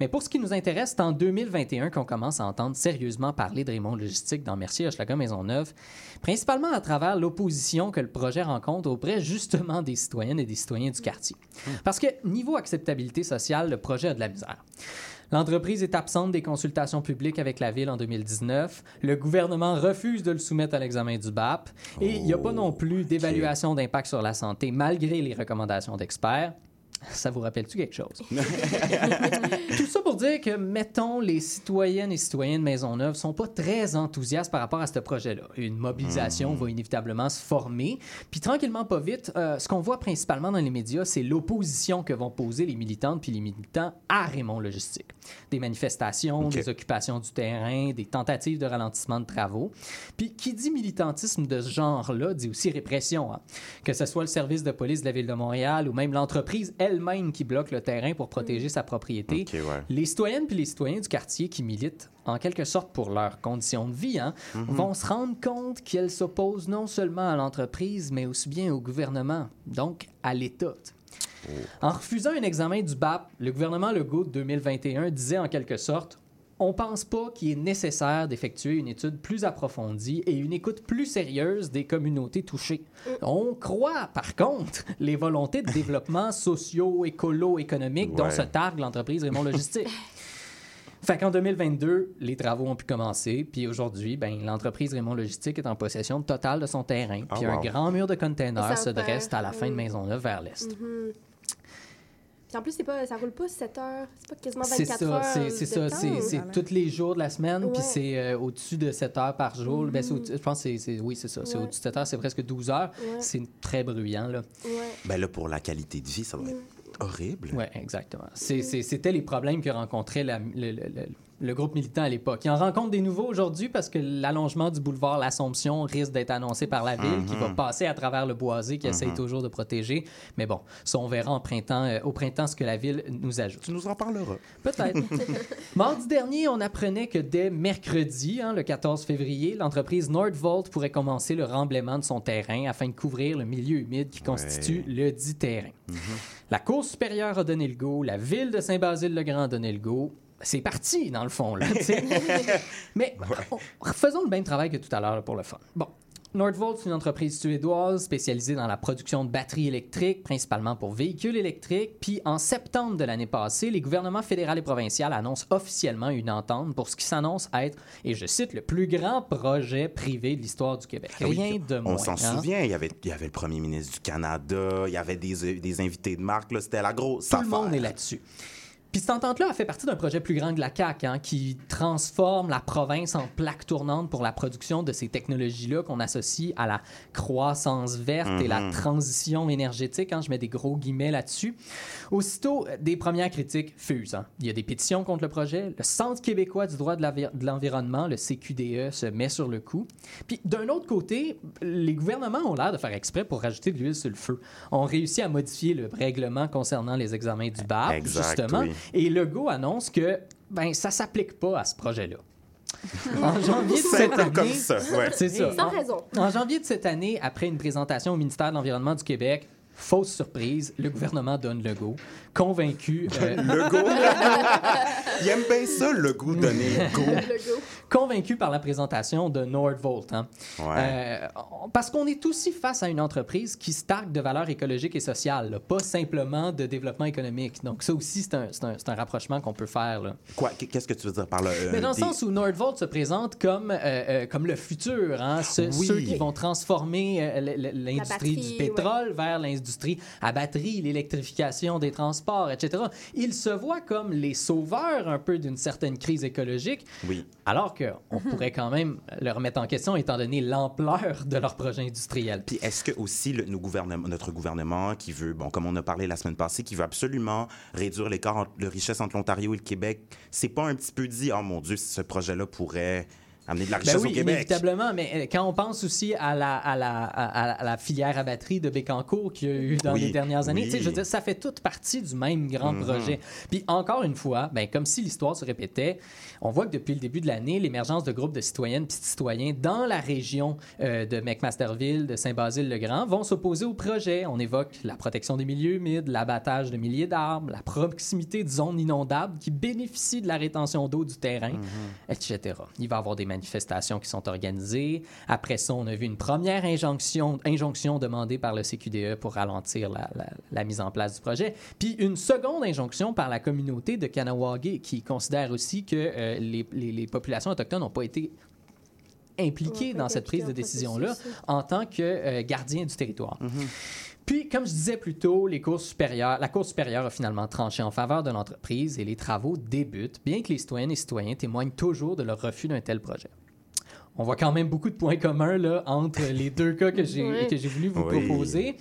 Mais pour ce qui nous intéresse, c'est en 2021 qu'on commence à entendre sérieusement parler de Raymond Logistique dans Mercier, Hochelaga, Maisonneuve, principalement à travers l'opposition que le projet rencontre auprès justement des citoyennes et des citoyens du quartier. Parce que niveau acceptabilité sociale, le projet a de la misère. L'entreprise est absente des consultations publiques avec la ville en 2019. Le gouvernement refuse de le soumettre à l'examen du BAP. Et il n'y a pas non plus d'évaluation d'impact sur la santé malgré les recommandations d'experts. Ça vous rappelle-tu quelque chose? Tout ça pour dire que, mettons, les citoyennes et citoyens de Maisonneuve sont pas très enthousiastes par rapport à ce projet-là. Une mobilisation va inévitablement se former. Puis tranquillement, pas vite, euh, ce qu'on voit principalement dans les médias, c'est l'opposition que vont poser les militantes puis les militants à Raymond Logistique. Des manifestations, des occupations du terrain, des tentatives de ralentissement de travaux. Puis qui dit militantisme de ce genre-là dit aussi répression. hein. Que ce soit le service de police de la ville de Montréal ou même l'entreprise elle-même qui bloque le terrain pour protéger sa propriété. Ouais. Les citoyennes puis les citoyens du quartier qui militent en quelque sorte pour leurs conditions de vie hein, vont se rendre compte qu'elles s'opposent non seulement à l'entreprise, mais aussi bien au gouvernement, donc à l'État. En refusant un examen du BAP, le gouvernement Legault de 2021 disait en quelque sorte on pense pas qu'il est nécessaire d'effectuer une étude plus approfondie et une écoute plus sérieuse des communautés touchées. On croit, par contre, les volontés de développement socio, écolo, économique dont Ouais. se targue l'entreprise Raymond Logistique. Fait qu'en 2022, les travaux ont pu commencer, puis aujourd'hui, ben, l'entreprise Raymond Logistique est en possession totale de son terrain, Ah, puis un wow. grand mur de containers se dresse à la fin de. Maisonneuve vers l'est. Mhm. Puis en plus, c'est pas, ça roule pas 7 heures. C'est pas quasiment C'est 24 ça, heures. c'est ça, temps. c'est c'est tous les jours de la semaine, puis c'est euh, au-dessus de 7 heures par jour. Ben, c'est au- je pense que c'est- c'est oui, c'est ça, c'est au-dessus de 7 heures, c'est presque 12 heures. Ouais. C'est très bruyant là. Ouais. Ben là, pour la qualité de vie, ça doit être horrible. Ouais, exactement. C'est- c'est- C'était les problèmes que rencontrait la- le, le- le- le groupe militant à l'époque. Il en rencontre des nouveaux aujourd'hui parce que l'allongement du boulevard L'Assomption risque d'être annoncé par la ville, qui va passer à travers le boisé, qui essaye toujours de protéger. Mais bon, ça, on verra en printemps, euh, au printemps ce que la ville nous ajoute. Tu nous en parleras. Peut-être. Mardi dernier, on apprenait que dès mercredi, hein, le 14 février, l'entreprise Nordvolt pourrait commencer le remblaiement de son terrain afin de couvrir le milieu humide qui constitue le dit terrain. La Cour supérieure a donné le go, la ville de Saint-Basile-le-Grand a donné le go. C'est parti, dans le fond. Là. Mais on- faisons le même travail que tout à l'heure pour le fun. Bon. Nordvolt, c'est une entreprise suédoise spécialisée dans la production de batteries électriques, principalement pour véhicules électriques. Puis en septembre de l'année passée, les gouvernements fédéral et provincial annoncent officiellement une entente pour ce qui s'annonce être, et je cite, le plus grand projet privé de l'histoire du Québec. Ah Oui, Rien de moins. On s'en hein? souvient, il y, avait, il y avait le premier ministre du Canada, il y avait des, des invités de marque, c'était la grosse Tout le monde est là-dessus. Puis cette entente-là a fait partie d'un projet plus grand que la CAQ, hein, qui transforme la province en plaque tournante pour la production de ces technologies-là qu'on associe à la croissance verte et la Mhm. transition énergétique. hein, je mets des gros guillemets là-dessus. Aussitôt, des premières critiques fusent. hein. Il y a des pétitions contre le projet. Le Centre québécois du droit de l'environnement, le CQDE, se met sur le coup. Puis d'un autre côté, les gouvernements ont l'air de faire exprès pour rajouter de l'huile sur le feu. On réussit à modifier le règlement concernant les examens du BAP, Exact, justement. oui. Et Legault annonce que ben ça s'applique pas à ce projet-là. En janvier de cette année, comme ça, ouais. c'est ça. Sans En- raison. en janvier de cette année, après une présentation au ministère de l'Environnement du Québec, fausse surprise, le gouvernement donne le go, convaincu, euh, Le go. il aime bien ça, le goût donné le go. Le go. convaincu par la présentation de Nordvolt. hein. Ouais. Euh, parce qu'on est aussi face à une entreprise qui se targue de valeurs écologiques et sociales, là, pas simplement de développement économique. Donc ça aussi, c'est un, c'est un- c'est un rapprochement qu'on peut faire. là. Quoi, qu'est-ce que tu veux dire par là? euh, Mais dans le sens où Nordvolt se présente comme, euh, euh, comme le futur, hein, ce- Oui. ceux qui vont transformer euh, l'industrie du pétrole vers l'industrie à batterie, l'électrification des transports, etc. Ils se voient comme les sauveurs un peu d'une certaine crise écologique, Oui. alors qu'on pourrait quand même le remettre en question étant donné l'ampleur de leur projet industriel. Puis est-ce que aussi le, nos gouvernements- notre gouvernement qui veut, bon, comme on a parlé la semaine passée, qui veut absolument réduire l'écart entre- de richesse entre l'Ontario et le Québec, c'est pas un petit peu dit, oh mon Dieu, ce projet-là pourrait amener de la richesse Ben oui, au Québec? inévitablement, mais euh, quand on pense aussi à la, à la, à, à la filière à batterie de Bécancourt qu'il y a eu dans Oui, les dernières années, oui. tu sais, je veux dire, ça fait toute partie du même grand Mhm. projet. Puis encore une fois, ben, comme si l'histoire se répétait, on voit que depuis le début de l'année, l'émergence de groupes de citoyennes et de citoyens dans la région euh, de McMasterville, de Saint-Basile-le-Grand, vont s'opposer au projet. On évoque la protection des milieux humides, l'abattage de milliers d'arbres, la proximité de zones inondables qui bénéficient de la rétention d'eau du terrain, etc. Il va y avoir des manifestations qui sont organisées. Après ça, on a vu une première injonction, injonction demandée par le CQDE pour ralentir la, la- la mise en place du projet. Puis une seconde injonction par la communauté de Kanawagé qui considère aussi que euh, les, les- les populations autochtones n'ont pas été impliquées dans cette prise de décision-là en tant que euh, gardiens du territoire. Puis, comme je disais plus tôt, les cours supérieures, la Cour supérieure a finalement tranché en faveur de l'entreprise et les travaux débutent, bien que les citoyennes et citoyens témoignent toujours de leur refus d'un tel projet. On voit quand même beaucoup de points communs là, entre les deux cas que j'ai j'ai voulu vous Oui. proposer.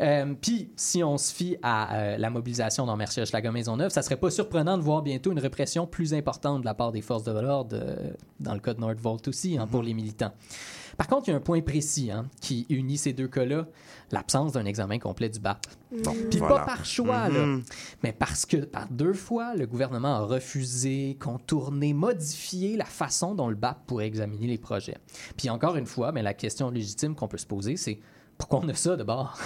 Euh, Puis, si on se fie à euh, la mobilisation dans Mercier Schlager Maisonneuve, ça serait pas surprenant de voir bientôt une répression plus importante de la part des forces de l'ordre, euh, dans le cas de Nordvolt aussi, hein, pour les militants. Par contre, il y a un point précis hein, qui unit ces deux cas-là, l'absence d'un examen complet du BAP. Bon, Puis voilà. pas par choix, là, Mhm. mais parce que par deux fois, le gouvernement a refusé, contourné, modifié la façon dont le BAP pourrait examiner les projets. Puis encore une fois, mais la question légitime qu'on peut se poser, c'est pourquoi on a ça d'abord?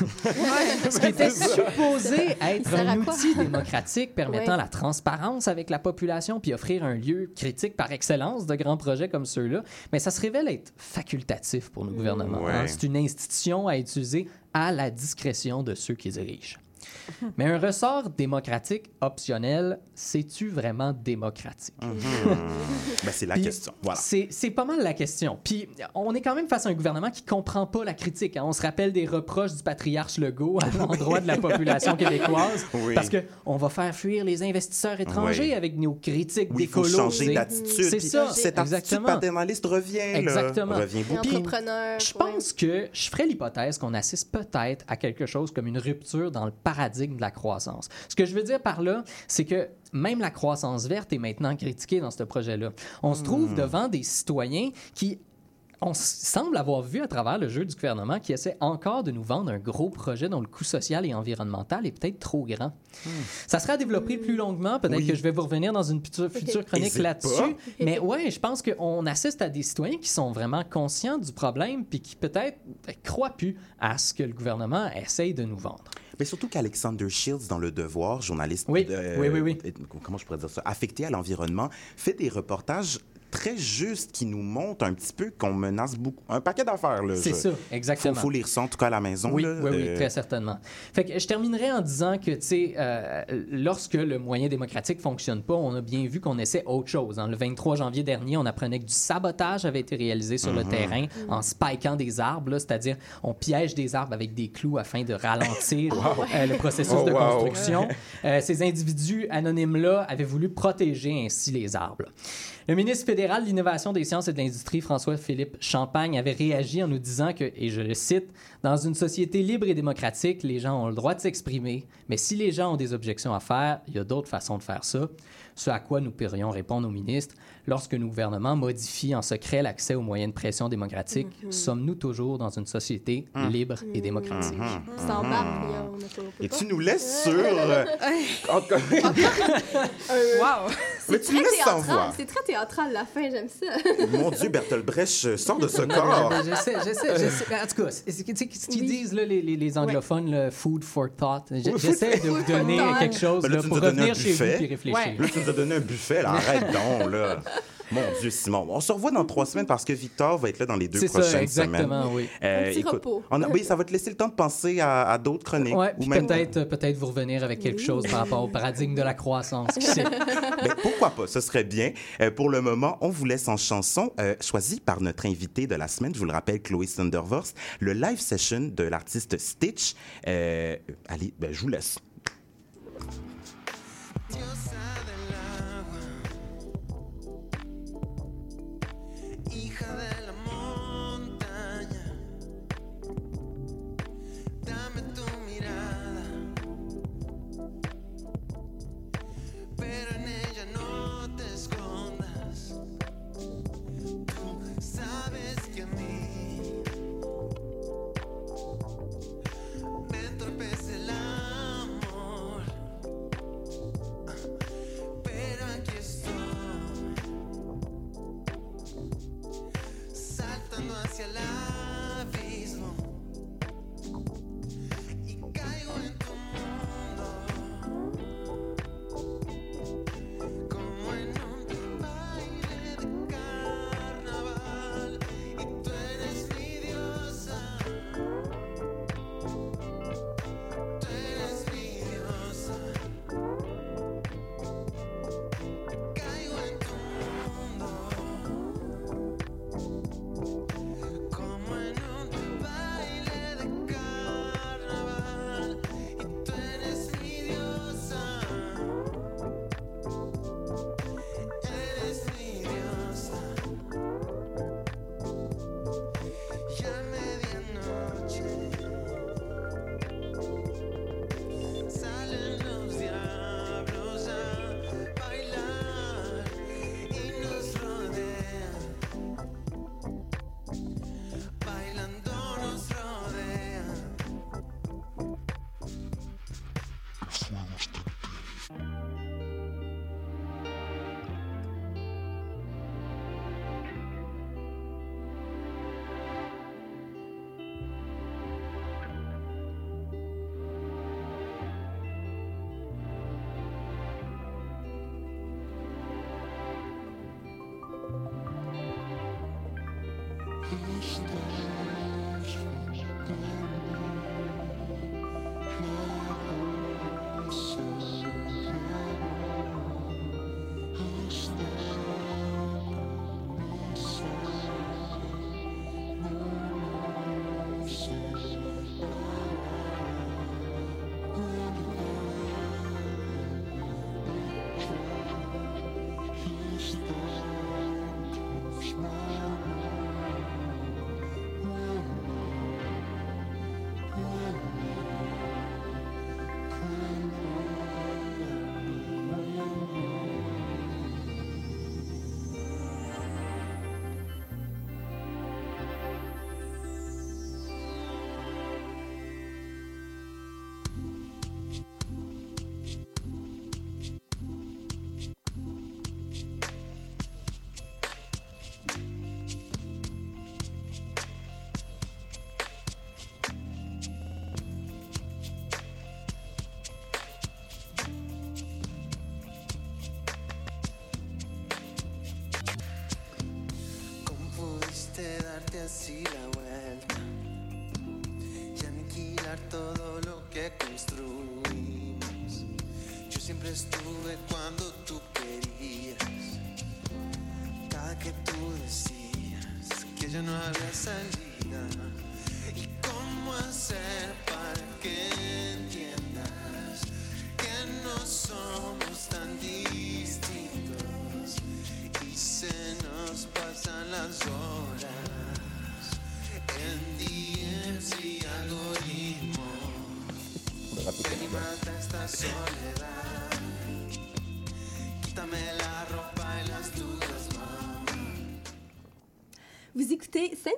Ce qui était supposé être un outil démocratique permettant Ouais. la transparence avec la population puis offrir un lieu critique par excellence de grands projets comme ceux-là, mais ça se révèle être facultatif pour nos gouvernements. Ouais. hein. C'est une institution à utiliser à la discrétion de ceux qui dirigent. Mais un ressort démocratique optionnel, c'est-tu vraiment démocratique? Ben, c'est la Puis, question. Voilà. C'est c'est pas mal la question. Puis on est quand même face à un gouvernement qui comprend pas la critique. hein. On se rappelle des reproches du patriarche Legault à l'endroit de la population québécoise. Oui. Parce qu'on va faire fuir les investisseurs étrangers Oui. avec nos critiques Oui, il faut changer d'attitude. C'est ça, Cette attitude exactement. paternaliste revient. là. Exactement. Revient Et beaucoup. Puis. Je ouais. pense que je ferais l'hypothèse qu'on assiste peut-être à quelque chose comme une rupture dans le paradigme de la croissance. Ce que je veux dire par là, c'est que même la croissance verte est maintenant critiquée dans ce projet-là. On se trouve devant des citoyens qui on semble avoir vu à travers le jeu du gouvernement qui essaie encore de nous vendre un gros projet dont le coût social et environnemental est peut-être trop grand. Ça sera développé plus longuement. Peut-être Oui. que je vais vous revenir dans une future, future chronique là-dessus. Mais ouais, je pense qu'on assiste à des citoyens qui sont vraiment conscients du problème puis qui peut-être ben, croient plus à ce que le gouvernement essaye de nous vendre. Mais surtout qu'Alexander Shields, dans Le Devoir, journaliste Oui, de- oui, oui, oui. euh, comment je pourrais dire ça, affecté à l'environnement, fait des reportages très justes qui nous montrent un petit peu qu'on menace beaucoup. Un paquet d'affaires, là. C'est ça, Faut, exactement. faut lire ça, en tout cas, à la maison. Oui, là, oui, oui, euh, très certainement. Fait que je terminerai en disant que, tu sais, euh, lorsque le moyen démocratique fonctionne pas, on a bien vu qu'on essaie autre chose. hein. Le 23 janvier dernier, on apprenait que du sabotage avait été réalisé sur le terrain en spikant des arbres, c'est-à-dire on piège des arbres avec des clous afin de ralentir euh, le processus Oh, de wow. construction. Euh, ces individus anonymes-là avaient voulu protéger ainsi les arbres. Le ministre fédéral de l'Innovation des sciences et de l'Industrie, François-Philippe Champagne, avait réagi en nous disant que, et je le cite, Dans une société libre et démocratique, les gens ont le droit de s'exprimer, mais si les gens ont des objections à faire, il y a d'autres façons de faire ça. Ce à quoi nous pourrions répondre au ministre, lorsque nos gouvernements modifient en secret l'accès aux moyens de pression démocratique, sommes-nous toujours dans une société libre et démocratique? Sans barbe, il y a- on a pas- on peut Et tu nous laisses sur... euh, en tout cas- Wow! Mais tu C'est nous très laisses sans théâtral. voix. C'est très théâtral la fin, j'aime ça. Mon Dieu, Bertolt Brecht euh, sort de ce corps. J'essaie, j'essaie, j'essaie. En tout cas, c'est- c'est- tu sais, ce qu'ils Oui. disent, là, les, les- les anglophones, le food for thought. J'essaie de vous donner quelque chose Ben là, là, pour revenir chez vous et réfléchir. Là, tu nous as donné un buffet, là. Arrête donc, là. Mon Dieu, Simon. On se revoit dans trois semaines parce que Victor va être là dans les deux C'est prochaines ça, exactement, semaines. oui. Euh, Un petit repos. on a- oui, ça va te laisser le temps de penser à, à d'autres chroniques. Ouais, ou même peut-être, euh, peut-être vous revenir avec quelque chose par rapport au paradigme de la croissance. Qui sait? Ben, pourquoi pas, ce serait bien. Euh, pour le moment, on vous laisse en chanson euh, choisie par notre invité de la semaine, je vous le rappelle, Chloé Sundervorst, le live session de l'artiste Stitch. Euh, allez, ben, je vous laisse.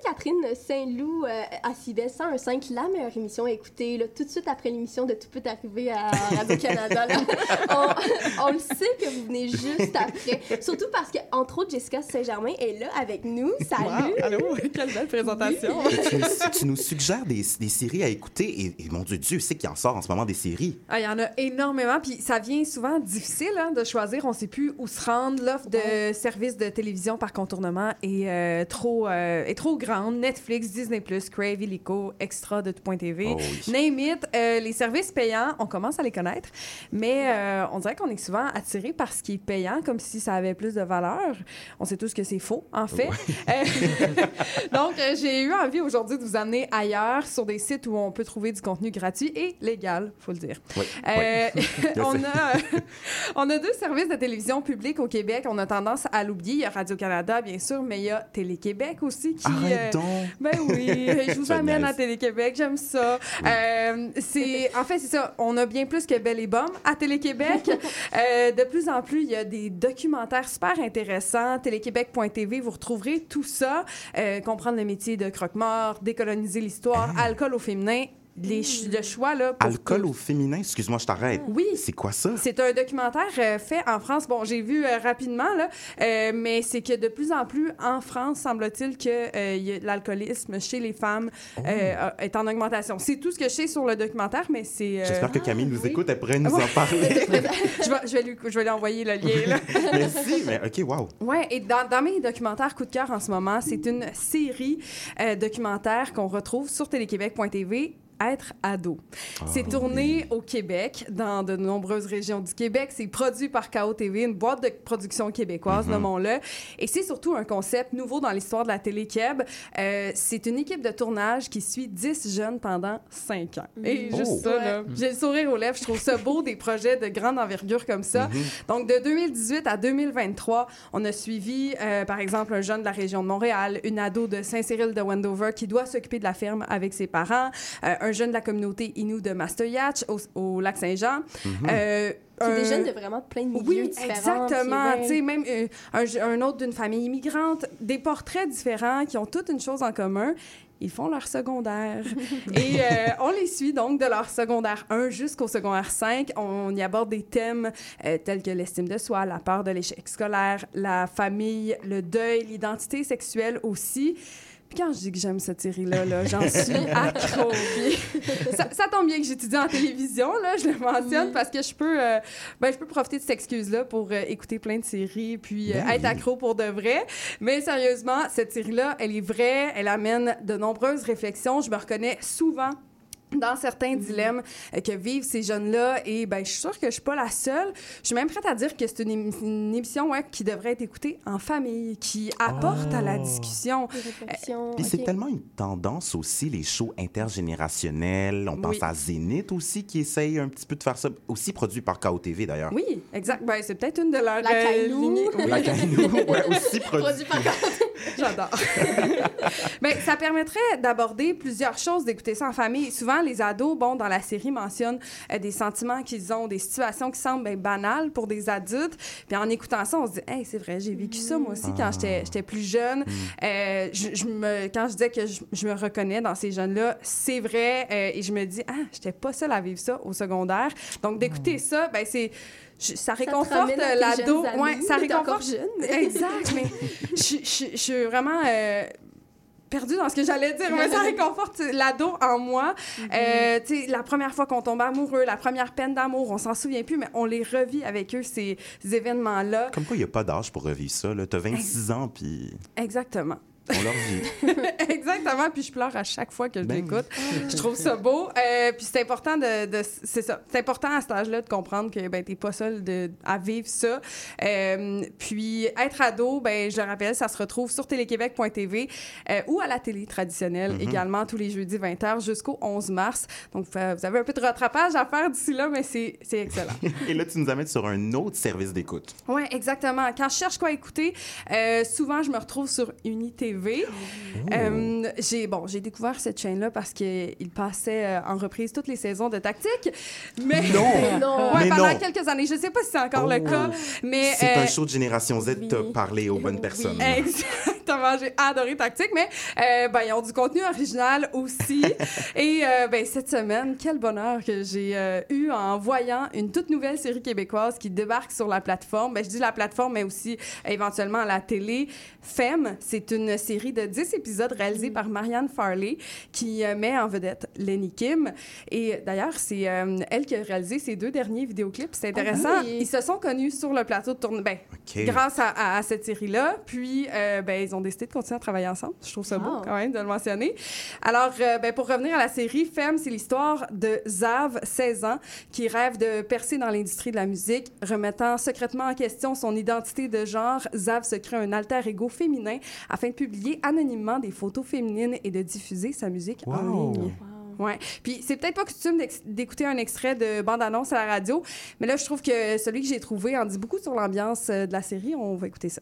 Sainte-Catherine Saint-Loup euh, à CIBEL 101.5, la meilleure émission à écouter là, tout de suite après l'émission de Tout peut arriver à Radio-Canada. on, on le sait que vous venez juste après. Surtout parce que, entre autres, Jessica Saint-Germain est là avec nous. Salut! Wow, allô, quelle belle présentation. tu, nous, tu nous suggères des, des séries à écouter et, et mon Dieu, Dieu sait qu'il en sort en ce moment des séries. Ah, Il y en a énormément, puis ça vient souvent difficile hein, de choisir. On ne sait plus où se rendre. L'offre de services de télévision par contournement est, euh, trop, euh, est trop grande. Netflix, Disney+, Crave, Illico, Extra de tout.tv. Oh oui. Name it. Euh, les services payants, on commence à les connaître, mais euh, on dirait qu'on est souvent attiré par ce qui est payant, comme si ça avait plus de valeur. On sait tous que c'est faux, en fait. Euh, Donc, j'ai eu envie aujourd'hui de vous amener ailleurs sur des sites où on peut trouver du contenu gratuit et légal, faut le dire. Oui. On, a, on a deux services de télévision publique au Québec. On a tendance à l'oublier. Il y a Radio-Canada, bien sûr, mais il y a Télé-Québec aussi. Qui, Arrête euh, donc. ben oui, je vous amène à Télé-Québec, j'aime ça. Euh, c'est, en fait, c'est ça. On a bien plus que Belle et Bomme à Télé-Québec. Euh, de plus en plus, il y a des documentaires super intéressants. Téléquébec.tv, vous retrouverez tout ça. Euh, comprendre le métier de croque-mort, décoloniser l'histoire, alcool au féminin. Les ch- le choix, là, pour Alcool au féminin, excuse-moi, je t'arrête. Oui. C'est quoi ça? C'est un documentaire euh, fait en France. Bon, j'ai vu euh, rapidement, là, euh, mais c'est que de plus en plus, en France, semble-t-il que euh, l'alcoolisme chez les femmes euh, est en augmentation. C'est tout ce que je sais sur le documentaire, mais c'est... euh, J'espère que Camille nous oui. écoute, elle pourrait nous Ouais. en parler. je, vais, je, vais lui, je vais lui envoyer le lien, là. Merci, mais OK, wow. Ouais, et dans, dans mes documentaires coup de cœur en ce moment, c'est une série euh, documentaire qu'on retrouve sur téléquébec.tv. Être ado. c'est tourné au Québec, dans de nombreuses régions du Québec. C'est produit par KO TV, une boîte de production québécoise, nommons-le. Et c'est surtout un concept nouveau dans l'histoire de la télé Québ. Euh, c'est une équipe de tournage qui suit 10 jeunes pendant 5 ans. Et Oh. juste ça, là, j'ai le sourire aux lèvres. Je trouve ça beau, des projets de grande envergure comme ça. Donc, de 2018 à 2023, on a suivi, euh, par exemple, un jeune de la région de Montréal, une ado de Saint-Cyril de Wendover qui doit s'occuper de la ferme avec ses parents, euh, un jeune de la communauté Innu de Mastoyatch au, au lac Saint-Jean. Euh, C'est des jeunes de vraiment plein de milieux oui, différents. exactement. puis, ouais. Tu sais, même euh, un, un autre d'une famille immigrante, des portraits différents qui ont toutes une chose en commun. Ils font leur secondaire. Et euh, on les suit donc de leur secondaire 1 jusqu'au secondaire 5. On y aborde des thèmes euh, tels que l'estime de soi, la peur de l'échec scolaire, la famille, le deuil, l'identité sexuelle aussi. Quand je dis que j'aime cette série-là, là, j'en suis accro. Ça, ça tombe bien que j'étudie en télévision, là, je le mentionne, parce que je peux, euh, ben, je peux profiter de cette excuse-là pour euh, écouter plein de séries puis euh, Ben être oui. accro pour de vrai. Mais sérieusement, cette série-là, elle est vraie, elle amène de nombreuses réflexions. Je me reconnais souvent dans certains dilemmes euh, que vivent ces jeunes-là. Et ben, je suis sûre que je suis pas la seule. Je suis même prête à dire que c'est une, émi- une émission ouais, qui devrait être écoutée en famille, qui apporte à la Oh. discussion. Réflexions. Puis c'est tellement une tendance aussi, les shows intergénérationnels. On pense Oui. à Zénith aussi, qui essaye un petit peu de faire ça, aussi produit par KOTV d'ailleurs. Oui, exact. Ben, c'est peut-être une de leurs La euh. Oui. La Caillou, ouais, aussi produit. Produit par J'adore. Mais ça permettrait d'aborder plusieurs choses, d'écouter ça en famille. Souvent, les ados, bon, dans la série, mentionnent euh, des sentiments qu'ils ont, des situations qui semblent ben, banales pour des adultes. Puis en écoutant ça, on se dit, hey, c'est vrai, j'ai vécu ça moi aussi quand j'étais j'étais plus jeune. Euh, je, je me, quand je disais que je, je me reconnais dans ces jeunes-là, c'est vrai. euh, et je me dis, ah, j'étais pas seule à vivre ça au secondaire. Donc d'écouter ça, ben c'est je- ça te réconforte euh, l'ado. Ouais, ça réconforte. jeune, Exact, mais je, je- je suis vraiment euh, perdue dans ce que j'allais dire, mais ça réconforte l'ado en moi. Euh, tu sais, la première fois qu'on tombe amoureux, la première peine d'amour, on s'en souvient plus, mais on les revit avec eux, ces, ces événements-là. Comme quoi, il n'y a pas d'âge pour revivre ça. Tu as 26 ans, puis Exactement. On leur vit. Exactement, puis je pleure à chaque fois que je Ben l'écoute. Je trouve ça beau. Euh, puis c'est important de, de- c'est ça, c'est important à cet âge-là de comprendre que ben t'es pas seul de, à vivre ça. Euh, puis être ado, ben je le rappelle, ça se retrouve sur téléquébec.tv euh, ou à la télé traditionnelle Mhm. également tous les jeudis 20h jusqu'au 11 mars. Donc vous avez un peu de rattrapage à faire d'ici là, mais c'est c'est excellent. Et là, tu nous amènes sur un autre service d'écoute. Oui, exactement. Quand je cherche quoi écouter, euh, souvent je me retrouve sur Euh, j'ai bon, j'ai découvert cette chaîne-là parce qu'il passait euh, en reprise toutes les saisons de Tactique. Mais Non! Non. Ouais, Mais pendant non. quelques années. Je sais pas si c'est encore le Oh. cas, mais C'est euh, un show de Génération Z, oui. t'as parlé aux bonnes personnes. Exactement, j'ai adoré Tactique, mais euh, ben, ils ont du contenu original aussi. Et euh, ben, cette semaine, quel bonheur que j'ai euh, eu en voyant une toute nouvelle série québécoise qui débarque sur la plateforme. Ben, je dis la plateforme, mais aussi euh, éventuellement à la télé. Femme, c'est une série de 10 épisodes réalisés par Marianne Farley qui euh, met en vedette Lenny Kim. Et d'ailleurs, c'est euh, elle qui a réalisé ces deux derniers vidéoclips. C'est intéressant. oui. Ils se sont connus sur le plateau de tournée. Ben, grâce à, à- à cette série-là. Puis, euh, ben, ils ont décidé de continuer à travailler ensemble. Je trouve ça beau Wow. quand même de le mentionner. Alors, euh, ben, pour revenir à la série, Femme, c'est l'histoire de Zav, 16 ans, qui rêve de percer dans l'industrie de la musique. Remettant secrètement en question son identité de genre, Zav se crée un alter ego féminin afin de publier anonymement des photos féminines et de diffuser sa musique en Wow. ligne. Ouais. Puis c'est peut-être pas coutume d'écouter un extrait de bande-annonce à la radio, mais là, je trouve que celui que j'ai trouvé en dit beaucoup sur l'ambiance euh, de la série. On va écouter ça.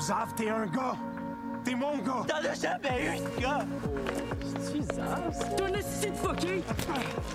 Zav, t'es un gars. T'es mon gars. T'en as jamais eu de gars. T'es un assisté de fucké!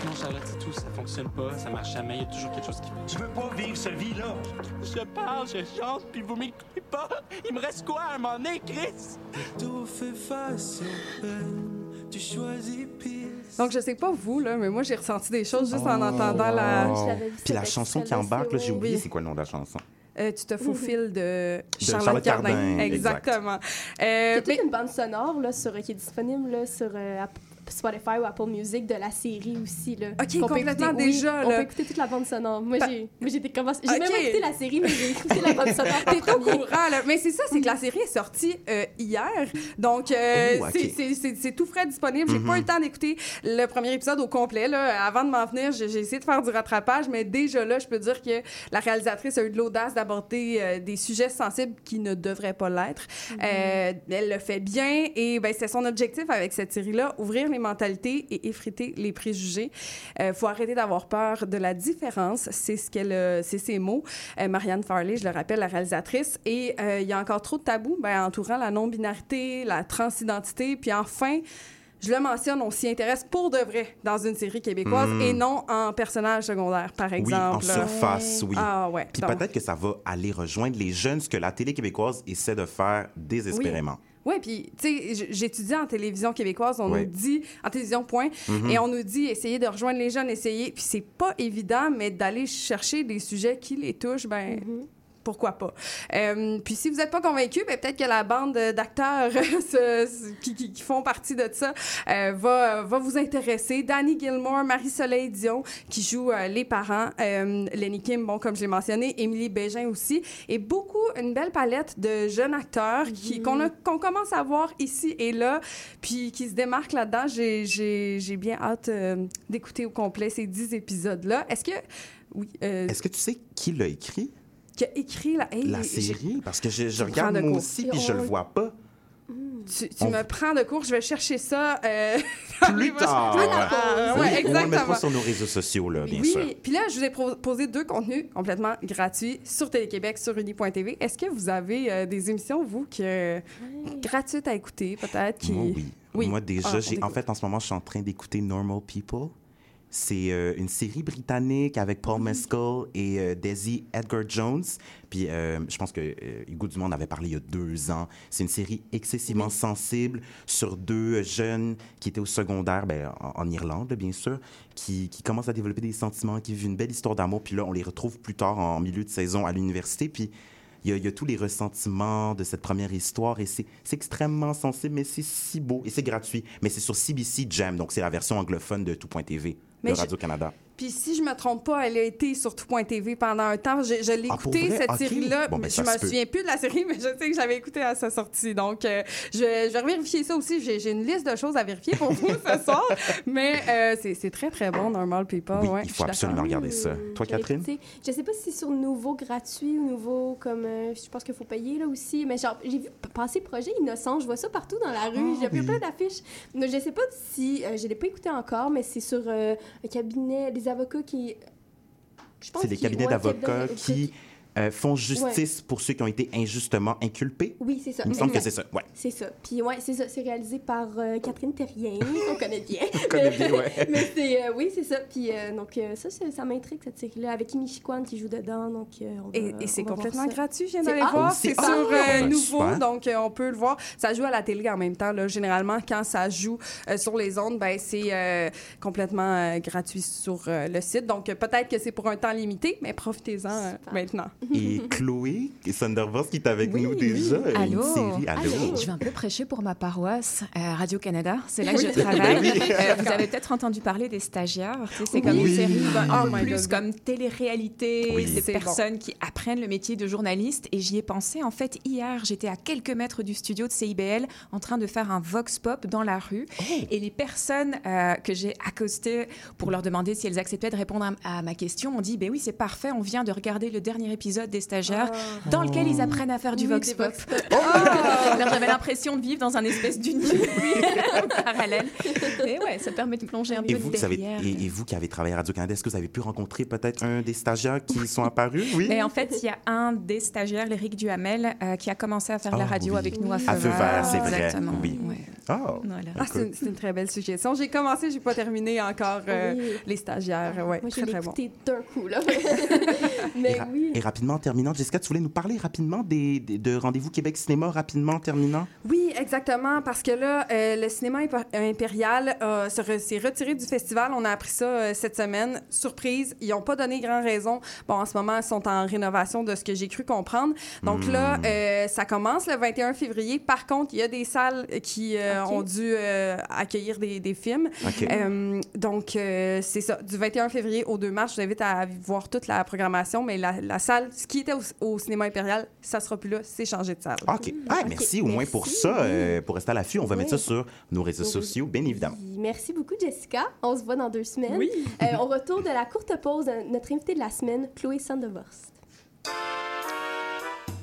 Non, Charlotte, c'est tout, ça fonctionne pas, ça marche jamais, il y a toujours quelque chose qui. Tu veux pas vivre cette vie-là? Je parle, je chante, puis vous m'écoutez pas! Il me reste quoi à un moment donné, Chris? Tout fait face aux peines, tu choisis pire. Donc, je sais pas vous, là, mais moi, j'ai ressenti des choses juste en entendant la... Oh. L'avais vu, Puis la chanson qui embarque, là, j'ai oublié c'est quoi le nom de la chanson. Euh, tu te faufiles de, Charlotte, Charlotte Cardin. Cardin, exact. Exactement. Il y Euh, a toute mais- une bande sonore là, sur, qui est disponible là, sur euh, Spotify ou Apple Music de la série aussi. Là, Ok, complètement écouter- oui, déjà, On là. peut écouter toute la bande sonore. Moi, j'ai moi, j'ai des commencé- J'ai Ok. même écouté la série, mais j'ai écouté la bande sonore. T'es au courant, là. Mais c'est ça, c'est que la série est sortie euh, hier. Donc, euh, Oh, c'est- c'est- c'est c'est tout frais disponible. J'ai Mhm. pas eu le temps d'écouter le premier épisode au complet. Là. Avant de m'en venir, j'ai essayé de faire du rattrapage, mais déjà là, je peux dire que la réalisatrice a eu de l'audace d'aborder euh, des sujets sensibles qui ne devraient pas l'être. Euh, elle le fait bien et ben, c'est son objectif avec cette série-là, ouvrir les mentalités et effriter les préjugés. Il faut arrêter d'avoir peur de la différence. C'est ce qu'elle, euh, c'est ses mots. Euh, Marianne Farley, je le rappelle, la réalisatrice. Et euh, il y a encore trop de tabous ben, entourant la non-binarité, la transidentité. Puis enfin, je le mentionne, on s'y intéresse pour de vrai dans une série québécoise Mm. et non en personnage secondaire, par exemple. Oui, en surface, oui. Ah ouais. Puis Donc- peut-être que ça va aller rejoindre les jeunes, ce que la télé québécoise essaie de faire désespérément. Oui, puis, tu sais, j'étudie en télévision québécoise, on Ouais. nous dit, en télévision, point, Mhm. et on nous dit, essayez de rejoindre les jeunes, essayez. Puis c'est pas évident, mais d'aller chercher des sujets qui les touchent, ben, pourquoi pas. Euh, puis si vous n'êtes pas convaincu, ben, peut-être que la bande d'acteurs qui, qui- qui font partie de ça euh, va, va vous intéresser. Danny Gilmore, Marie-Soleil Dion, qui joue euh, les parents, euh, Lenny Kim, bon, comme je l'ai mentionné, Émilie Bégin aussi, et beaucoup, une belle palette de jeunes acteurs qui, qu'on, a- qu'on commence à voir ici et là, puis qui se démarquent là-dedans. J'ai, j'ai, j'ai bien hâte euh, d'écouter au complet ces dix épisodes-là. Est-ce que... Oui. euh, Est-ce que tu sais qui l'a écrit, qui a écrit la, Hey, la j'ai- série? Parce que je, je regarde moi aussi, puis je le vois pas. Tu, tu On- me prends de court, je vais chercher ça. euh, Plus tard. Oui, Ouais, on le mettra sur nos réseaux sociaux, là, bien sûr. Oui, puis là, je vous ai pro- posé deux contenus complètement gratuits sur Télé-Québec, sur uni.tv. Est-ce que vous avez euh, des émissions, vous, que... gratuites à écouter, peut-être? Qui... Moi, oui. Moi, déjà, Ah, on j'ai, en fait, en ce moment, je suis en train d'écouter Normal People. C'est euh, une série britannique avec Paul Mm-hmm. Mescal et euh, Daisy Edgar Jones. Puis euh, je pense que Hugo Dumont en avait parlé il y a deux ans. C'est une série excessivement sensible sur deux jeunes qui étaient au secondaire, ben, en, en Irlande, bien sûr, qui, qui commencent à développer des sentiments, qui vivent une belle histoire d'amour. Puis là, on les retrouve plus tard en milieu de saison à l'université. Puis il y, y a tous les ressentiments de cette première histoire et c'est c'est extrêmement sensible, mais c'est si beau et c'est gratuit. Mais c'est sur CBC Jam, donc c'est la version anglophone de Tout.tv Mais de je- Radio-Canada. Puis si je me trompe pas, elle a été sur tout.tv pendant un temps. Je, je l'ai Ah, pour écouté, vrai? cette série-là. Bon, ben, je me souviens plus de la série, mais je sais que j'avais écouté à sa sortie. Donc, euh, je, je vais vérifier ça aussi. J'ai une liste de choses à vérifier pour vous ce soir. Mais euh, c'est très, très bon, Normal People. Oui, ouais, il faut absolument regarder ça. Toi, Je vais Catherine? Je sais pas si c'est sur nouveau gratuit ou nouveau comme. euh, je pense qu'il faut payer là aussi. Mais genre, j'ai vu passer Projet Innocent. Je vois ça partout dans la rue. Ah, j'ai vu oui. plein d'affiches. Mais je sais pas si. euh, je l'ai pas écouté encore, mais c'est sur euh, un cabinet. Des avocats qui. C'est des cabinets ouais, d'avocats qui euh, font justice pour ceux qui ont été injustement inculpés? Oui, c'est ça. Il me semble que c'est ça, ouais. C'est ça. Puis ouais, c'est ça. C'est réalisé par euh, Catherine Terrien, qu'on connaît bien. On connaît bien, ouais. Mais c'est, euh, oui, c'est ça. Puis euh, donc ça, ça m'intrigue cette série-là avec Imi Chiquan qui joue dedans. Donc euh, on va- Et, et c'est on va voir complètement ça. gratuit, je viens d'aller ah, voir. C'est Ah, sur euh, ben, Nouveau, super. donc euh, on peut le voir. Ça joue à la télé en même temps. Là. Généralement, quand ça joue euh, sur les ondes, ben, c'est euh, complètement euh, gratuit sur euh, le site. Donc euh, peut-être que c'est pour un temps limité, mais profitez-en euh, maintenant. Et Chloé Sandervos qui est avec nous déjà. euh, Allô? Une série. Allô? Je vais un peu prêcher pour ma paroisse, euh, Radio-Canada. C'est là que Oui. je travaille. Oui. Euh, vous avez peut-être entendu parler des stagiaires. Tu sais, C'est comme Oui. une série ben, Oh plus God. comme télé-réalité, Oui. des bon. personnes qui apprennent le métier de journaliste. Et j'y ai pensé, en fait, hier, j'étais à quelques mètres du studio de CIBL en train de faire un vox pop dans la rue. Oh. Et les personnes euh, que j'ai accostées pour leur demander si elles acceptaient de répondre à, à ma question m'ont dit, ben oui, c'est parfait, on vient de regarder le dernier épisode des stagiaires dans lequel ils apprennent à faire du Oui, vox pop. Alors j'avais l'impression de vivre dans un espèce d'univers parallèle. Et ouais, ça permet de plonger un Et peu vous, qui avez- derrière. et, et vous qui avez travaillé à Radio-Canada, est-ce que vous avez pu rencontrer peut-être un des stagiaires qui sont apparus? Oui. Mais en fait, il y a un des stagiaires, l'Éric Duhamel, euh, qui a commencé à faire de la Ah, radio oui. avec nous à Feu À Feu Vert, c'est vrai. Exactement. Oui. Ouais. Ah, Voilà. Ah, c'est une, très belle suggestion. J'ai commencé, j'ai pas terminé encore euh, Oui. les stagiaires. Ouais, Moi, je très, très bon. d'un coup, là. Et, Mais ra- oui. et rapidement, en terminant, Jessica, tu voulais nous parler rapidement des, des- de Rendez-vous Québec Cinéma, rapidement, en terminant? Oui, exactement, parce que là, euh, le cinéma imp- impérial euh, s'est retiré du festival. On a appris ça euh, cette semaine. Surprise, ils n'ont pas donné grand raison. Bon, en ce moment, ils sont en rénovation de ce que j'ai cru comprendre. Donc là, euh, ça commence le 21 février. Par contre, il y a des salles qui ont dû accueillir des, des films. Donc, c'est ça. Du 21 février au 2 mars, je vous invite à voir toute la programmation, mais la, la salle, ce qui était au, au cinéma impérial, ça sera plus là, c'est changé de salle. OK. Ah, merci au moins pour ça, euh, pour rester à l'affût. On va mettre ça sur nos réseaux Oui. sociaux, bien évidemment. Merci beaucoup, Jessica. On se voit dans deux semaines. Oui. Euh, au retour de la courte pause, euh, notre invitée de la semaine, Chloé Sandevorst.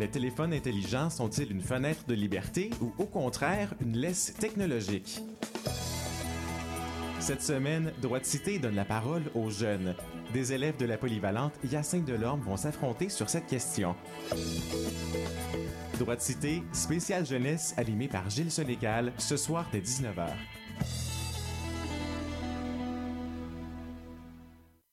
Les téléphones intelligents sont-ils une fenêtre de liberté ou au contraire une laisse technologique? Cette semaine, Droit de cité donne la parole aux jeunes. Des élèves de la polyvalente Hyacinthe Delorme vont s'affronter sur cette question. Droit de cité, spécial jeunesse animé par Gilles Solégal, ce soir dès 19h.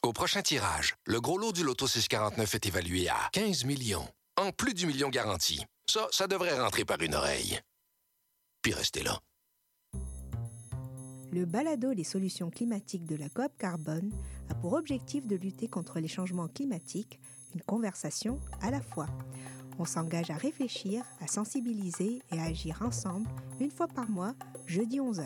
Au prochain tirage, le gros lot du Loto 649 est évalué à 15 millions, en plus du million garanti. Ça, ça devrait rentrer par une oreille. Puis restez là. Le balado Les solutions climatiques de la coop Carbone a pour objectif de lutter contre les changements climatiques, une conversation à la fois. On s'engage à réfléchir, à sensibiliser et à agir ensemble une fois par mois, jeudi 11h.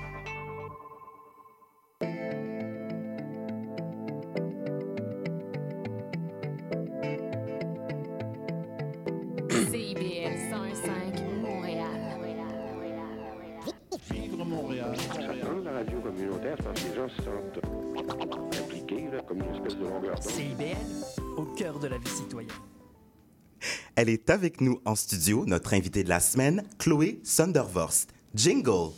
Avec nous en studio, notre invitée de la semaine, Chloé Sondervorst. Jingle!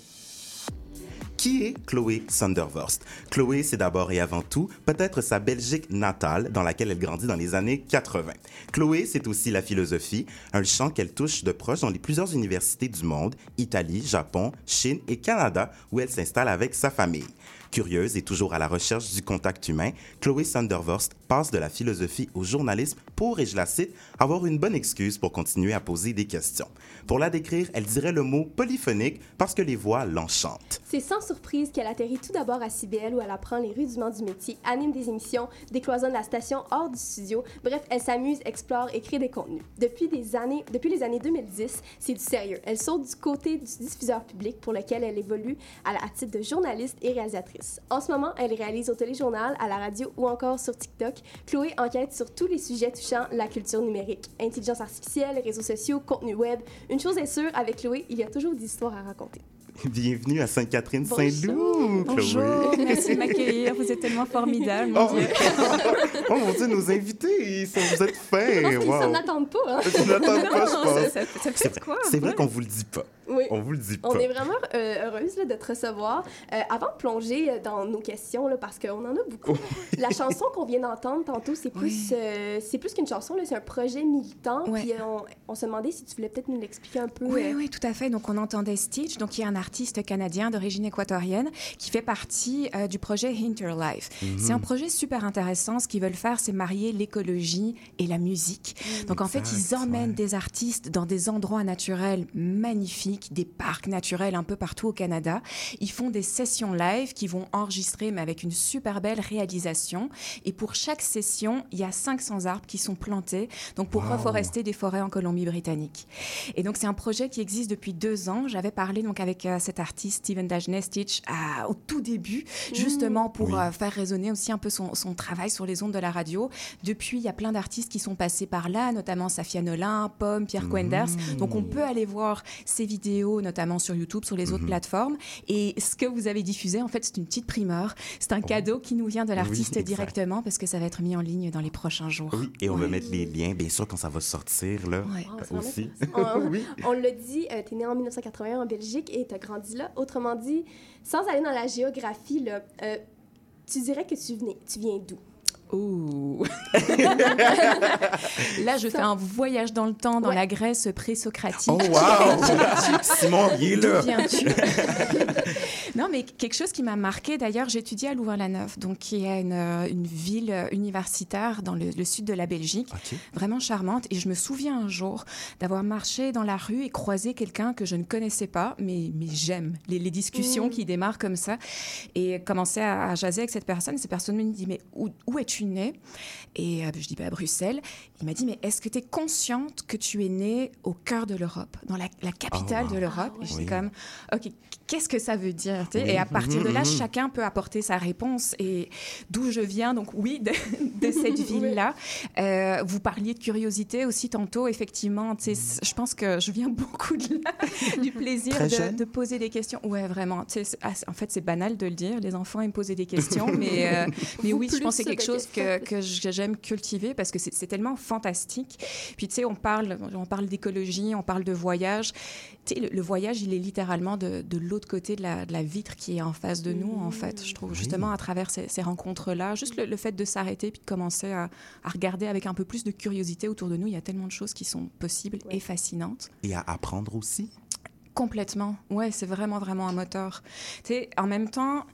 Qui est Chloé Sondervorst? Chloé, c'est d'abord et avant tout peut-être sa Belgique natale dans laquelle elle grandit dans les années 80. Chloé, c'est aussi la philosophie, un champ qu'elle touche de proche dans les plusieurs universités du monde, Italie, Japon, Chine et Canada, où elle s'installe avec sa famille. Curieuse et toujours à la recherche du contact humain, Chloé Sondervorst passe de la philosophie au journalisme pour, et je la cite, avoir une bonne excuse pour continuer à poser des questions. Pour la décrire, elle dirait le mot polyphonique parce que les voix l'enchantent. C'est sans surprise qu'elle atterrit tout d'abord à CBL où elle apprend les rudiments du métier, anime des émissions, décloisonne la station hors du studio. Bref, elle s'amuse, explore et crée des contenus. Depuis, des années, depuis les années 2010, c'est du sérieux. Elle saute du côté du diffuseur public pour lequel elle évolue à, la- à titre de journaliste et réalisatrice. En ce moment, elle réalise au téléjournal, à la radio ou encore sur TikTok. Chloé enquête sur tous les sujets touchant la culture numérique, intelligence artificielle, réseaux sociaux, contenu web. Une chose est sûre, avec Chloé, il y a toujours des histoires à raconter. Bienvenue à Sainte-Catherine-Saint-Loup, Chloé. Bonjour, merci de m'accueillir. Vous êtes tellement formidable, mon Oh. Dieu. oh mon Dieu, nos invités, ils sont, vous êtes fins. Je pense qu'ils wow. s'en attendent pas. Hein? Ils n'attendent pas, je Non, pense. ça- ça- ça fait C'est vrai, quoi? c'est vrai Ouais. qu'on vous le dit pas. Oui. On vous le dit pas. On est vraiment euh, heureuse là, de te recevoir. Euh, avant de plonger euh, dans nos questions, là, parce qu'on en a beaucoup, la chanson qu'on vient d'entendre tantôt, c'est plus, euh, c'est plus qu'une chanson, c'est un projet militant. Puis euh, on, on se demandait si tu voulais peut-être nous l'expliquer un peu. Oui, euh, oui, tout à fait. Donc, on entendait Stitch, donc, qui est un artiste canadien d'origine équatorienne, qui fait partie euh, du projet Interlife. Mhm. C'est un projet super intéressant. Ce qu'ils veulent faire, c'est marier l'écologie et la musique. Donc, en fait, ils emmènent des artistes dans des endroits naturels magnifiques, des parcs naturels un peu partout au Canada. Ils font des sessions live qui vont enregistrer, mais avec une super belle réalisation. Et pour chaque session, il y a 500 arbres qui sont plantés, donc pour Wow. reforester des forêts en Colombie-Britannique. Et donc, c'est un projet qui existe depuis deux ans. J'avais parlé donc avec euh, cet artiste, Steven Dagenet Stitch, à- au tout début, justement pour Oui. euh, faire résonner aussi un peu son, son travail sur les ondes de la radio. Depuis, il y a plein d'artistes qui sont passés par là, notamment Safia Nolin, Pomme, Pierre Quenders. Donc, on peut aller voir ces vidéos, notamment sur YouTube, sur les autres plateformes. Et ce que vous avez diffusé, en fait, c'est une petite primeur. C'est un cadeau qui nous vient de l'artiste directement parce que ça va être mis en ligne dans les prochains jours. Oui, et on va mettre les liens, bien sûr, quand ça va sortir, là, Ouais. Oh, aussi. On, oui. on l'a dit, tu es né en 1981 en Belgique et tu as grandi là. Autrement dit, sans aller dans la géographie, là, euh, tu dirais que tu, venais, tu viens d'où? Ouh. Là, je fais un voyage dans le temps, dans la Grèce pré-socratique. Oh, wow! Simon, il est là. Non, mais quelque chose qui m'a marqué, d'ailleurs, étudié à Louvain-la-Neuve, donc qui est une, euh, une ville universitaire dans le, le sud de la Belgique, vraiment charmante. Et je me souviens un jour d'avoir marché dans la rue et croisé quelqu'un que je ne connaissais pas, mais, mais j'aime les, les discussions Mm. qui démarrent comme ça. Et commencer à, à jaser avec cette personne. Cette personne me dit, mais où, où es-tu? Née Et euh, je dis, bah, à Bruxelles. Il m'a dit, mais est-ce que tu es consciente que tu es née au cœur de l'Europe, dans la, la capitale Oh, wow. de l'Europe? Ah Et j'étais ouais. comme, ok, qu'est-ce que ça veut dire? Et à partir de là, Mhm. chacun peut apporter sa réponse. Et d'où je viens, donc oui, de, de cette ville-là. Euh, vous parliez de curiosité aussi tantôt, effectivement. Je pense que je viens beaucoup de là, du plaisir de, poser des questions. Ouais, vraiment. ah, en fait, c'est banal de le dire. Les enfants aiment poser des questions, mais, euh, mais oui, je pense que c'est quelque chose que, j'aime cultiver parce que c'est tellement fantastique. Puis tu sais, on parle, on parle d'écologie, on parle de voyage. Le, le voyage, il est littéralement de, de l'autre côté de la, de la vitre qui est en face de nous, en fait. Je trouve justement à travers ces, ces rencontres-là, juste le, le fait de s'arrêter puis de commencer à, à regarder avec un peu plus de curiosité autour de nous. Il y a tellement de choses qui sont possibles et fascinantes. Et à apprendre aussi. Complètement. Ouais, c'est vraiment, vraiment un moteur. Tu sais, en même temps,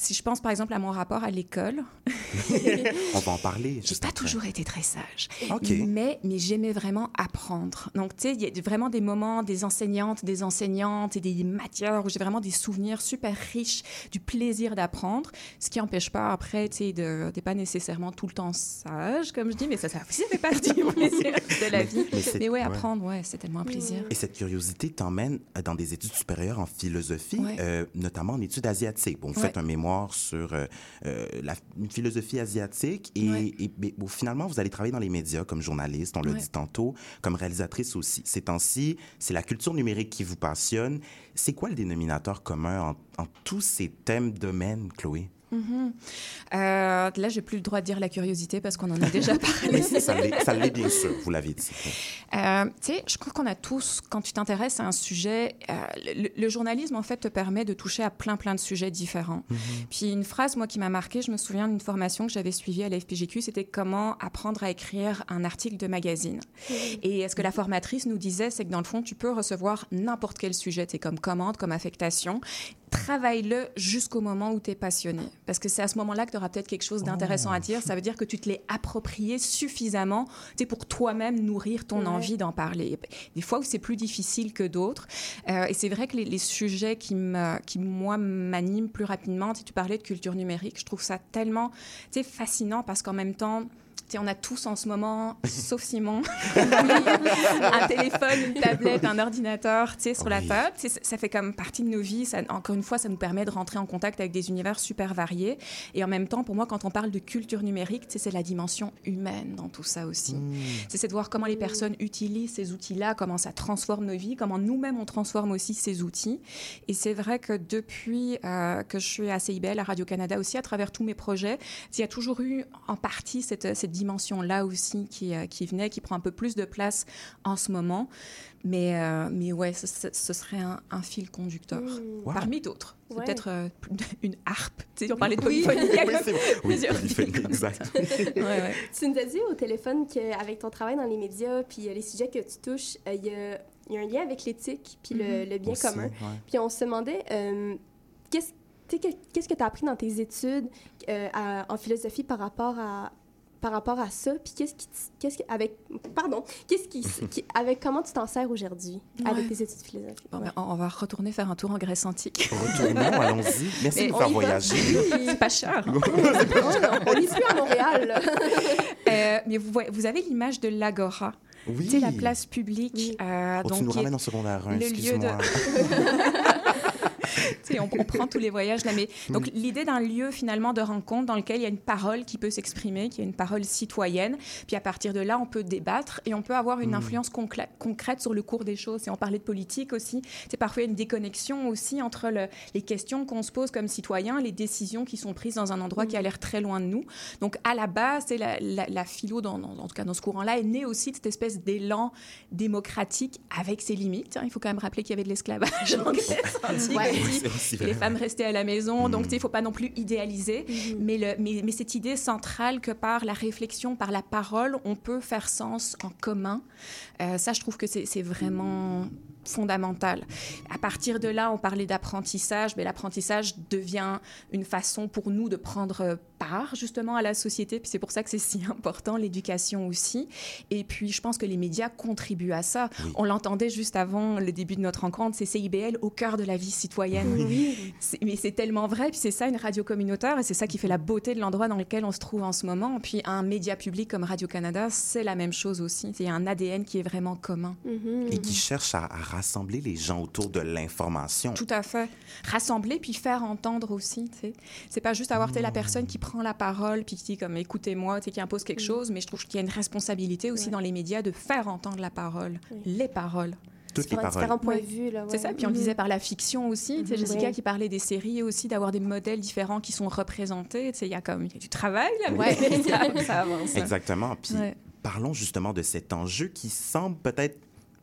si je pense par exemple à mon rapport à l'école, On va en parler. j'ai pas après. toujours été très sage. Mais, mais j'aimais vraiment apprendre. Donc, tu sais, il y a vraiment des moments, des enseignantes, des enseignantes et des matières où j'ai vraiment des souvenirs super riches du plaisir d'apprendre. Ce qui n'empêche pas après, tu sais, de t'es pas nécessairement tout le temps sage, comme je dis, mais ça, ça, fait partie du plaisir de la Mais- vie. mais Mais, ouais, apprendre, ouais, c'est tellement un plaisir. Et cette curiosité t'emmène euh, dans des études supérieures en philosophie, Ouais. euh, notamment en études asiatiques. Bon, vous faites un mémoire sur euh, euh, la une philosophie asiatique et, bon, finalement, vous allez travailler dans les médias comme journaliste, on l'a dit tantôt, comme réalisatrice aussi. Ces temps-ci, c'est la culture numérique qui vous passionne. C'est quoi le dénominateur commun en, en tous ces thèmes, domaines, Chloé? Mhm. Euh, là, j'ai plus le droit de dire la curiosité parce qu'on en a déjà parlé. Mais ça l'est ça l'est bien sûr, vous l'avez dit. Euh, tu sais, je crois qu'on a tous, quand tu t'intéresses à un sujet, euh, le, le journalisme, en fait, te permet de toucher à plein, plein de sujets différents. Puis une phrase, moi, qui m'a marquée, je me souviens d'une formation que j'avais suivie à la FPGQ, c'était comment apprendre à écrire un article de magazine. Et ce que la formatrice nous disait, c'est que dans le fond, tu peux recevoir n'importe quel sujet, c'est comme commande, comme affectation. Travaille-le jusqu'au moment où tu es passionné. Parce que c'est à ce moment-là que tu auras peut-être quelque chose d'intéressant à dire. Ça veut dire que tu te l'es approprié suffisamment pour toi-même nourrir ton Ouais. envie d'en parler. Des fois où c'est plus difficile que d'autres. Euh, et c'est vrai que les, les sujets qui, me, qui moi, m'animent plus rapidement, tu parlais de culture numérique, je trouve ça tellement fascinant parce qu'en même temps, on a tous en ce moment, sauf Simon, un téléphone, une tablette, un ordinateur, tu sais, sur la table. Ça- fait comme partie de nos vies. Ça, encore une fois, ça nous permet de rentrer en contact avec des univers super variés. Et en même temps, pour moi, quand on parle de culture numérique, c'est la dimension humaine dans tout ça aussi. C'est c'est de voir comment les personnes utilisent ces outils-là, comment ça transforme nos vies, comment nous-mêmes on transforme aussi ces outils. Et c'est vrai que depuis euh, que je suis à CIBL, à Radio-Canada aussi, à travers tous mes projets, il y a toujours eu en partie cette, cette dimension-là aussi qui, euh, qui venait, qui prend un peu plus de place en ce moment. Mais, euh, mais ouais, ce, serait un, un fil conducteur, Wow. parmi d'autres. C'est Ouais. peut-être euh, une harpe. Tu sais, on parlait de Oui. polyphonie. Oui, c'est exact. Ouais, ouais. Tu nous as dit au téléphone qu'avec ton travail dans les médias, puis euh, les sujets que tu touches, euh, il y, a, il y a un lien avec l'éthique, puis le, Mhm. le bien Aussi, commun. ouais. Puis on se demandait, euh, qu'est-ce tu sais, que- qu'est-ce que tu as appris dans tes études euh, à- en philosophie par rapport à par rapport à ça, puis qu'est-ce qui, qu'est-ce que, avec, pardon, qu'est-ce qui, qui- avec comment tu t'en sers aujourd'hui avec Ouais. tes études philosophiques? Bon, Ouais. ben, on va retourner faire un tour en Grèce antique. Retournons, allons-y. Merci Mais de nous faire voyager. C'est pas cher. hein. on n'est plus à Montréal. là. Euh, mais vous, voyez- vous avez l'image de l'Agora. Oui. Tu sais, la place publique. euh, Oh, tu donc, nous qui est ramènes en secondaire 1, le lieu excuse-moi. Tu sais, on, on prend tous les voyages là, mais donc l'idée d'un lieu finalement de rencontre dans lequel il y a une parole qui peut s'exprimer, qui est une parole citoyenne, puis à partir de là on peut débattre et on peut avoir une Mm. influence concrète sur le cours des choses. Et on parlait de politique aussi, c'est parfois une déconnexion aussi entre le- les questions qu'on se pose comme citoyens, les décisions qui sont prises dans un endroit qui a l'air très loin de nous. Donc à la base, c'est la, la- la philo dans, dans- en tout cas dans ce courant-là est née aussi de cette espèce d'élan démocratique avec ses limites. hein. Il faut quand même rappeler qu'il y avait de l'esclavage en Grèce antique Ouais. Aussi. Aussi les femmes restaient à la maison. Donc, sais, il ne faut pas non plus idéaliser. mais, le, mais, mais cette idée centrale que par la réflexion, par la parole, on peut faire sens en commun, euh, ça, je trouve que c'est c'est vraiment fondamental. À partir de là, on parlait d'apprentissage, mais l'apprentissage devient une façon pour nous de prendre part justement à la société, puis c'est pour ça que c'est si important l'éducation aussi. Et puis je pense que les médias contribuent à ça. On l'entendait juste avant le début de notre rencontre, c'est CIBL au cœur de la vie citoyenne. C'est- Mais c'est tellement vrai, puis c'est ça une radio communautaire, et c'est ça qui fait la beauté de l'endroit dans lequel on se trouve en ce moment. Puis un média public comme Radio-Canada, c'est la même chose aussi. Il y a un ADN qui est vraiment commun. Et qui cherche à, à rassembler les gens autour de l'information. Tout à fait. Rassembler puis faire entendre aussi. tu sais. C'est pas juste avoir sais, Hmm. la personne qui prend la parole puis qui dit comme écoutez-moi, tu sais, qui impose quelque chose, mais je trouve qu'il y a une responsabilité aussi dans les médias de faire entendre la parole, les paroles. Toutes les paroles. différents points Ouais. de vue. C'est ça. Puis on le Mhm. disait par la fiction aussi. Tu sais, Mhm. Jessica Ouais. qui parlait des séries aussi, d'avoir des modèles différents qui sont représentés. Tu sais, Il y a comme y a du travail là, Ouais. ça, ça avance. Exactement. Puis Ouais. parlons justement de cet enjeu qui semble peut-être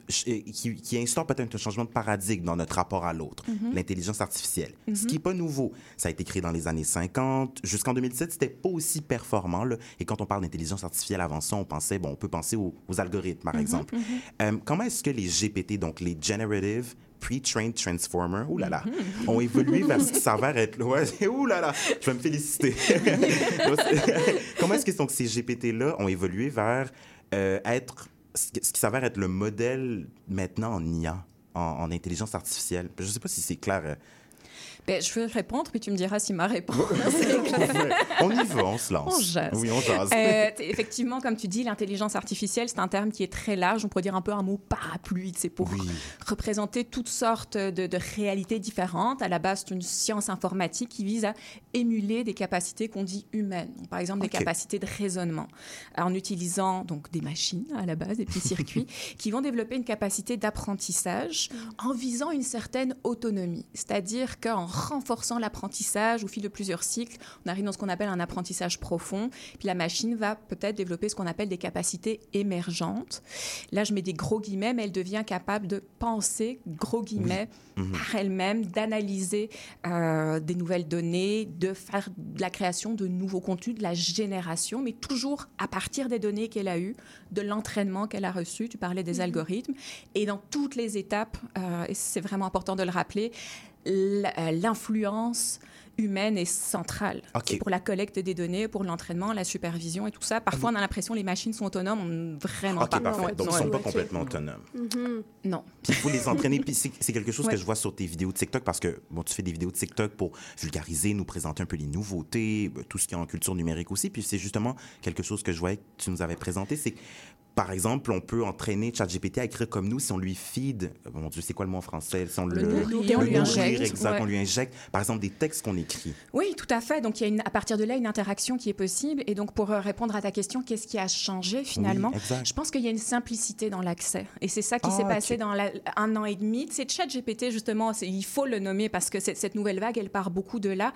qui, qui instaure peut-être un changement de paradigme dans notre rapport à l'autre, Mhm. l'intelligence artificielle. Ce Mhm. qui n'est pas nouveau. Ça a été créé dans les années 50. Jusqu'en 2007, c'était pas aussi performant. là. Et quand on parle d'intelligence artificielle avant ça, on pensait, bon, on peut penser aux, aux algorithmes, par Mhm, exemple. Euh, comment est-ce que les GPT, donc les Generative Pre-Trained Transformer, ouh là là, Mhm. ont évolué vers ce qui s'avère être... Ouais, ouh là là, je vais me féliciter. Comment est-ce que donc, ces GPT-là ont évolué vers euh, être ce qui s'avère être le modèle maintenant en IA, en, en intelligence artificielle? Je ne sais pas si c'est clair. Ben, je vais répondre, puis tu me diras si ma réponse est Ouais. claire. on y va, on se lance. On jase. Oui, on jase. Euh, effectivement, comme tu dis, l'intelligence artificielle, c'est un terme qui est très large. On pourrait dire un peu un mot parapluie. C'est pour représenter toutes sortes de, de réalités différentes. À la base, c'est une science informatique qui vise à émuler des capacités qu'on dit humaines. Donc, par exemple, des capacités de raisonnement, en utilisant donc des machines à la base, des petits circuits, qui vont développer une capacité d'apprentissage en visant une certaine autonomie. C'est-à-dire qu'en renforçant l'apprentissage au fil de plusieurs cycles, on arrive dans ce qu'on appelle un apprentissage profond. Puis la machine va peut-être développer ce qu'on appelle des capacités émergentes. Là, je mets des gros guillemets, mais elle devient capable de penser, gros guillemets, Mhm. par elle-même, d'analyser euh, des nouvelles données, de faire de la création de nouveaux contenus, de la génération, mais toujours à partir des données qu'elle a eues, de l'entraînement qu'elle a reçu. Tu parlais des Mhm. algorithmes. Et dans toutes les étapes, euh, et c'est vraiment important de le rappeler, l'influence humaine est centrale pour la collecte des données, pour l'entraînement, la supervision et tout ça. Parfois, on a l'impression que les machines sont autonomes, on- vraiment OK, pas. parfait. Ouais, Donc, ils ne ouais. sont pas complètement autonomes. Non. Il faut les entraîner. Puis c'est quelque chose Ouais. que je vois sur tes vidéos de TikTok parce que bon, tu fais des vidéos de TikTok pour vulgariser, nous présenter un peu les nouveautés, euh, tout ce qui est en culture numérique aussi. Puis c'est justement quelque chose que je voyais que tu nous avais présenté. C'est que, par exemple, on peut entraîner ChatGPT à écrire comme nous si on lui feed, euh, mon Dieu, c'est quoi le mot en français? Si on Le le, on lui injecte, exact, ouais. on lui injecte, par exemple, des textes qu'on écrit. Oui, tout à fait. Donc, il y a une, à partir de là une interaction qui est possible. Et donc, pour euh, répondre à ta question, qu'est-ce qui a changé finalement? Oui. Je pense qu'il y a une simplicité dans l'accès. Et c'est ça qui Ah, s'est passé dans la- un an et demi. C'est ChatGPT, justement, il faut le nommer parce que cette, cette nouvelle vague, elle part beaucoup de là.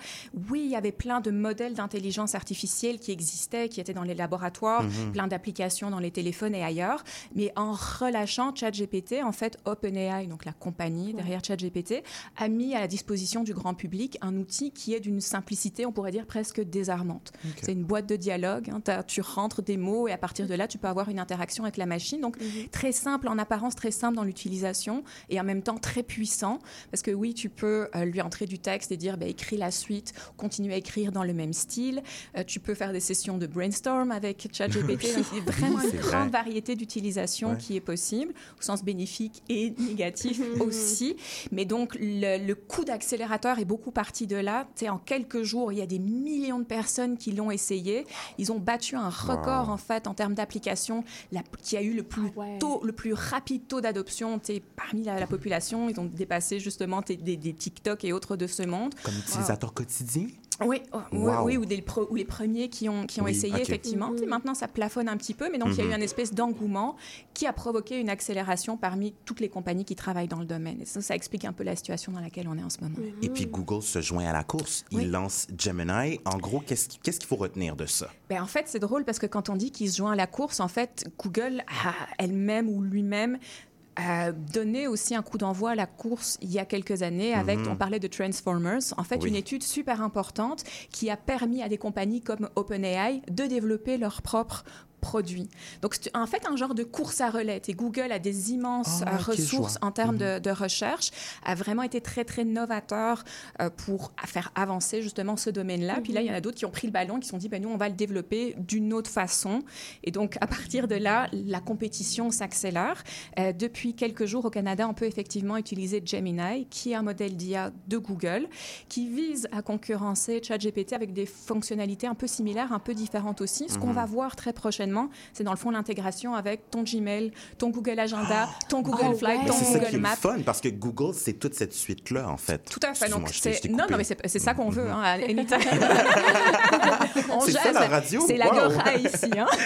Oui, il y avait plein de modèles d'intelligence artificielle qui existaient, qui étaient dans les laboratoires, Mhm. plein d'applications dans les téléphones et ailleurs. Mais en relâchant ChatGPT, en fait, OpenAI, donc la compagnie derrière ChatGPT, a mis à la disposition du grand public un outil qui est d'une simplicité, on pourrait dire presque désarmante. C'est une boîte de dialogue. hein, tu rentres des mots et à partir de là, tu peux avoir une interaction avec la machine. Donc, très simple en apparence, très simple dans l'utilisation et en même temps très puissant. Parce que oui, tu peux euh, lui entrer du texte et dire bah, écris la suite, continue à écrire dans le même style. Euh, tu peux faire des sessions de brainstorm avec ChatGPT. Donc, il y a vraiment une grande vrai. variété d'utilisations Ouais. qui est possible, au sens bénéfique et négatif aussi. Mais donc, le, le coup d'accélérateur est beaucoup parti de là. Tu sais, en quelques jours, il y a des millions de personnes qui l'ont essayé. Ils ont battu un record, Wow. en fait, en termes d'application, qui a eu le plus tôt, le plus rapide taux d'adoption parmi la, la population. Ils ont dépassé justement des, des TikTok et autres de ce monde. Comme utilisateur quotidien? Oui, oh, oui, Wow. oui, ou, des, ou les premiers qui ont, qui ont Oui, essayé, effectivement. Sais, Maintenant, ça plafonne un petit peu, mais donc il y a eu Mhm. une espèce d'engouement qui a provoqué une accélération parmi toutes les compagnies qui travaillent dans le domaine. Et ça, ça explique un peu la situation dans laquelle on est en ce moment. Et puis Google se joint à la course. Il lance Gemini. En gros, qu'est-ce qui- qu'est-ce qu'il faut retenir de ça? Ben, en fait, c'est drôle parce que quand on dit qu'il se joint à la course, en fait, Google elle-même ou lui-même a donné aussi un coup d'envoi à la course il y a quelques années avec, Mhm. on parlait de Transformers, en fait, Oui. une étude super importante qui a permis à des compagnies comme OpenAI de développer leur propre produit. Donc, c'est en fait un genre de course à relais. Et Google a des immenses Ah, euh, ressources en termes Mhm. de, de recherche, a vraiment été très, très novateur euh, pour faire avancer justement ce domaine-là. Puis là, il y en a d'autres qui ont pris le ballon, qui se sont dit, ben, nous, on va le développer d'une autre façon. Et donc, à partir de là, la compétition s'accélère. Euh, depuis quelques jours au Canada, on peut effectivement utiliser Gemini, qui est un modèle d'IA de Google, qui vise à concurrencer ChatGPT avec des fonctionnalités un peu similaires, un peu différentes aussi. Ce qu'on Mhm. va voir très prochainement, c'est dans le fond l'intégration avec ton Gmail, ton Google Agenda, ton Google Flight, Mais ton c'est ça qui Google est Maps. fun, parce que Google, c'est toute cette suite-là, en fait. Tout à fait. Donc, Non, non, mais c'est, ça qu'on veut. Hein, à C'est ça, la radio? C'est Wow. l'agora ici. Hein?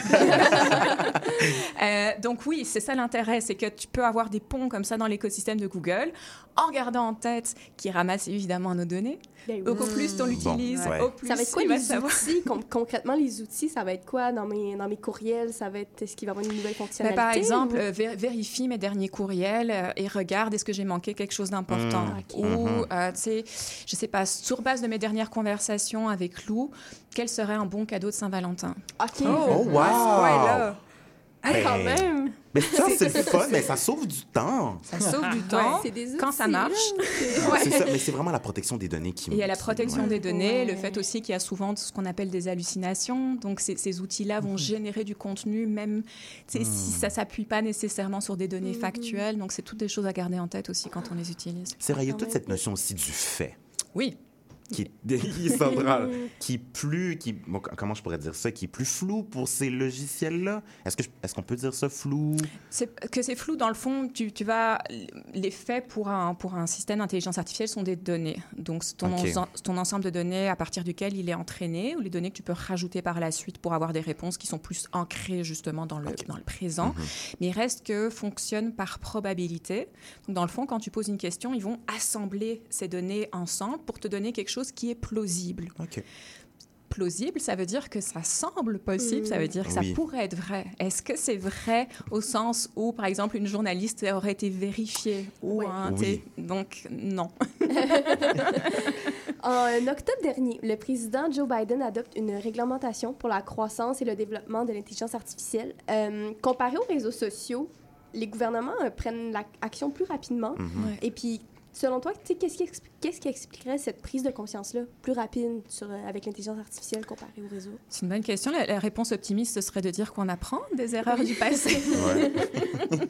Euh, donc oui, c'est ça l'intérêt, c'est que tu peux avoir des ponts comme ça dans l'écosystème de Google, en gardant en tête qu'ils ramassent évidemment nos données. Ben Au plus on l'utilise, Ouais. au plus Ça va être quoi il va les savoir. outils? con- concrètement, les outils, ça va être quoi dans mes, dans mes courriels? Ça va être, est-ce qu'il va y avoir une nouvelle Ben, fonctionnalité? par exemple, ou- euh, vé- vérifie mes derniers courriels euh, et regarde est-ce que j'ai manqué quelque chose d'important? Mm. Ok. Ou, euh, tu sais, je sais pas, sur base de mes dernières conversations avec Lou, quel serait un bon cadeau de Saint-Valentin? OK. Oh, wow! là. Ah, quand même! Mais ça, c'est le fun, mais ça sauve du temps. Ça sauve du temps des quand ça marche. là. Ouais. C'est ça, mais c'est vraiment la protection des données qui Et il y a la protection ouais. des données, le fait aussi qu'il y a souvent ce qu'on appelle des hallucinations. Donc, ces, ces outils-là Mhm. vont générer du contenu, même si ça s'appuie pas nécessairement sur des données factuelles. Donc, c'est toutes des choses à garder en tête aussi quand on les utilise. C'est vrai, il y a toute cette notion aussi du fait. Oui. Qui est, centrale, qui est plus, qui, bon, comment je pourrais dire ça, qui est plus flou pour ces logiciels-là? Est-ce que, est-ce qu'on peut dire ça flou? C'est que c'est flou dans le fond. Tu, tu vas les faits pour un pour un système d'intelligence artificielle sont des données. Donc c'est ton, ton ensemble de données à partir duquel il est entraîné ou les données que tu peux rajouter par la suite pour avoir des réponses qui sont plus ancrées justement dans le dans le présent. Mhm. Mais il reste que fonctionne par probabilité. Donc dans le fond, quand tu poses une question, ils vont assembler ces données ensemble pour te donner quelque chose qui est plausible. Plausible, ça veut dire que ça semble possible, ça veut dire que Oui. ça pourrait être vrai. Est-ce que c'est vrai au sens où, par exemple, une journaliste aurait été vérifiée ou un, Oui. Donc, non. En octobre dernier, le président Joe Biden adopte une réglementation pour la croissance et le développement de l'intelligence artificielle. Euh, comparé aux réseaux sociaux, les gouvernements euh, prennent l'action plus rapidement. Mhm. Ouais. Et puis, selon toi, qu'est-ce qui, expliquerait cette prise de conscience-là plus rapide sur, euh, avec l'intelligence artificielle comparée aux réseaux? C'est une bonne question. La, la réponse optimiste, ce serait de dire qu'on apprend des erreurs du passé.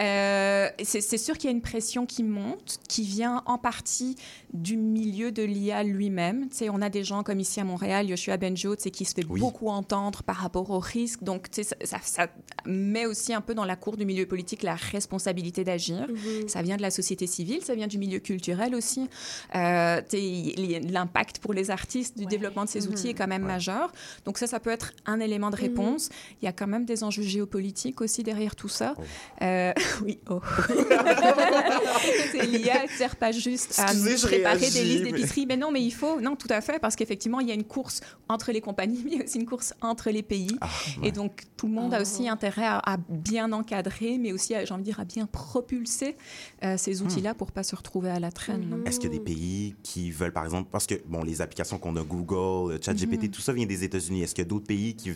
Euh, c'est sûr qu'il y a une pression qui monte, qui vient en partie du milieu de l'IA lui-même. On a des gens comme ici à Montréal, Yoshua Benjo, qui se fait beaucoup entendre par rapport aux risques. Donc, ça, ça- ça met aussi un peu dans la cour du milieu politique la responsabilité d'agir. Mhm. Ça vient de la société civile, ça vient du milieu culturel aussi. Euh, L'impact pour les artistes du développement de ces outils Mhm. est quand même majeur. Donc ça, ça peut être un élément de réponse. Il y a quand même des enjeux géopolitiques aussi derrière tout ça. Euh, oui, oh. C'est l'IA ne sert pas juste à Excusez, préparer des listes mais- d'épicerie, mais... non, mais il faut, non, tout à fait, parce qu'effectivement, il y a une course entre les compagnies, mais il y a aussi une course entre les pays. Ah, Et donc, tout le monde a aussi intérêt à, à bien encadrer, mais aussi, j'ai envie de dire, à bien propulser euh, ces Hmm. outils-là pour pas se retrouver à la traîne. Est-ce qu'il y a des pays qui veulent, par exemple, parce que bon, les applications qu'on a, Google, ChatGPT, Mhm. tout ça vient des États-Unis. Est-ce qu'il y a d'autres pays qui,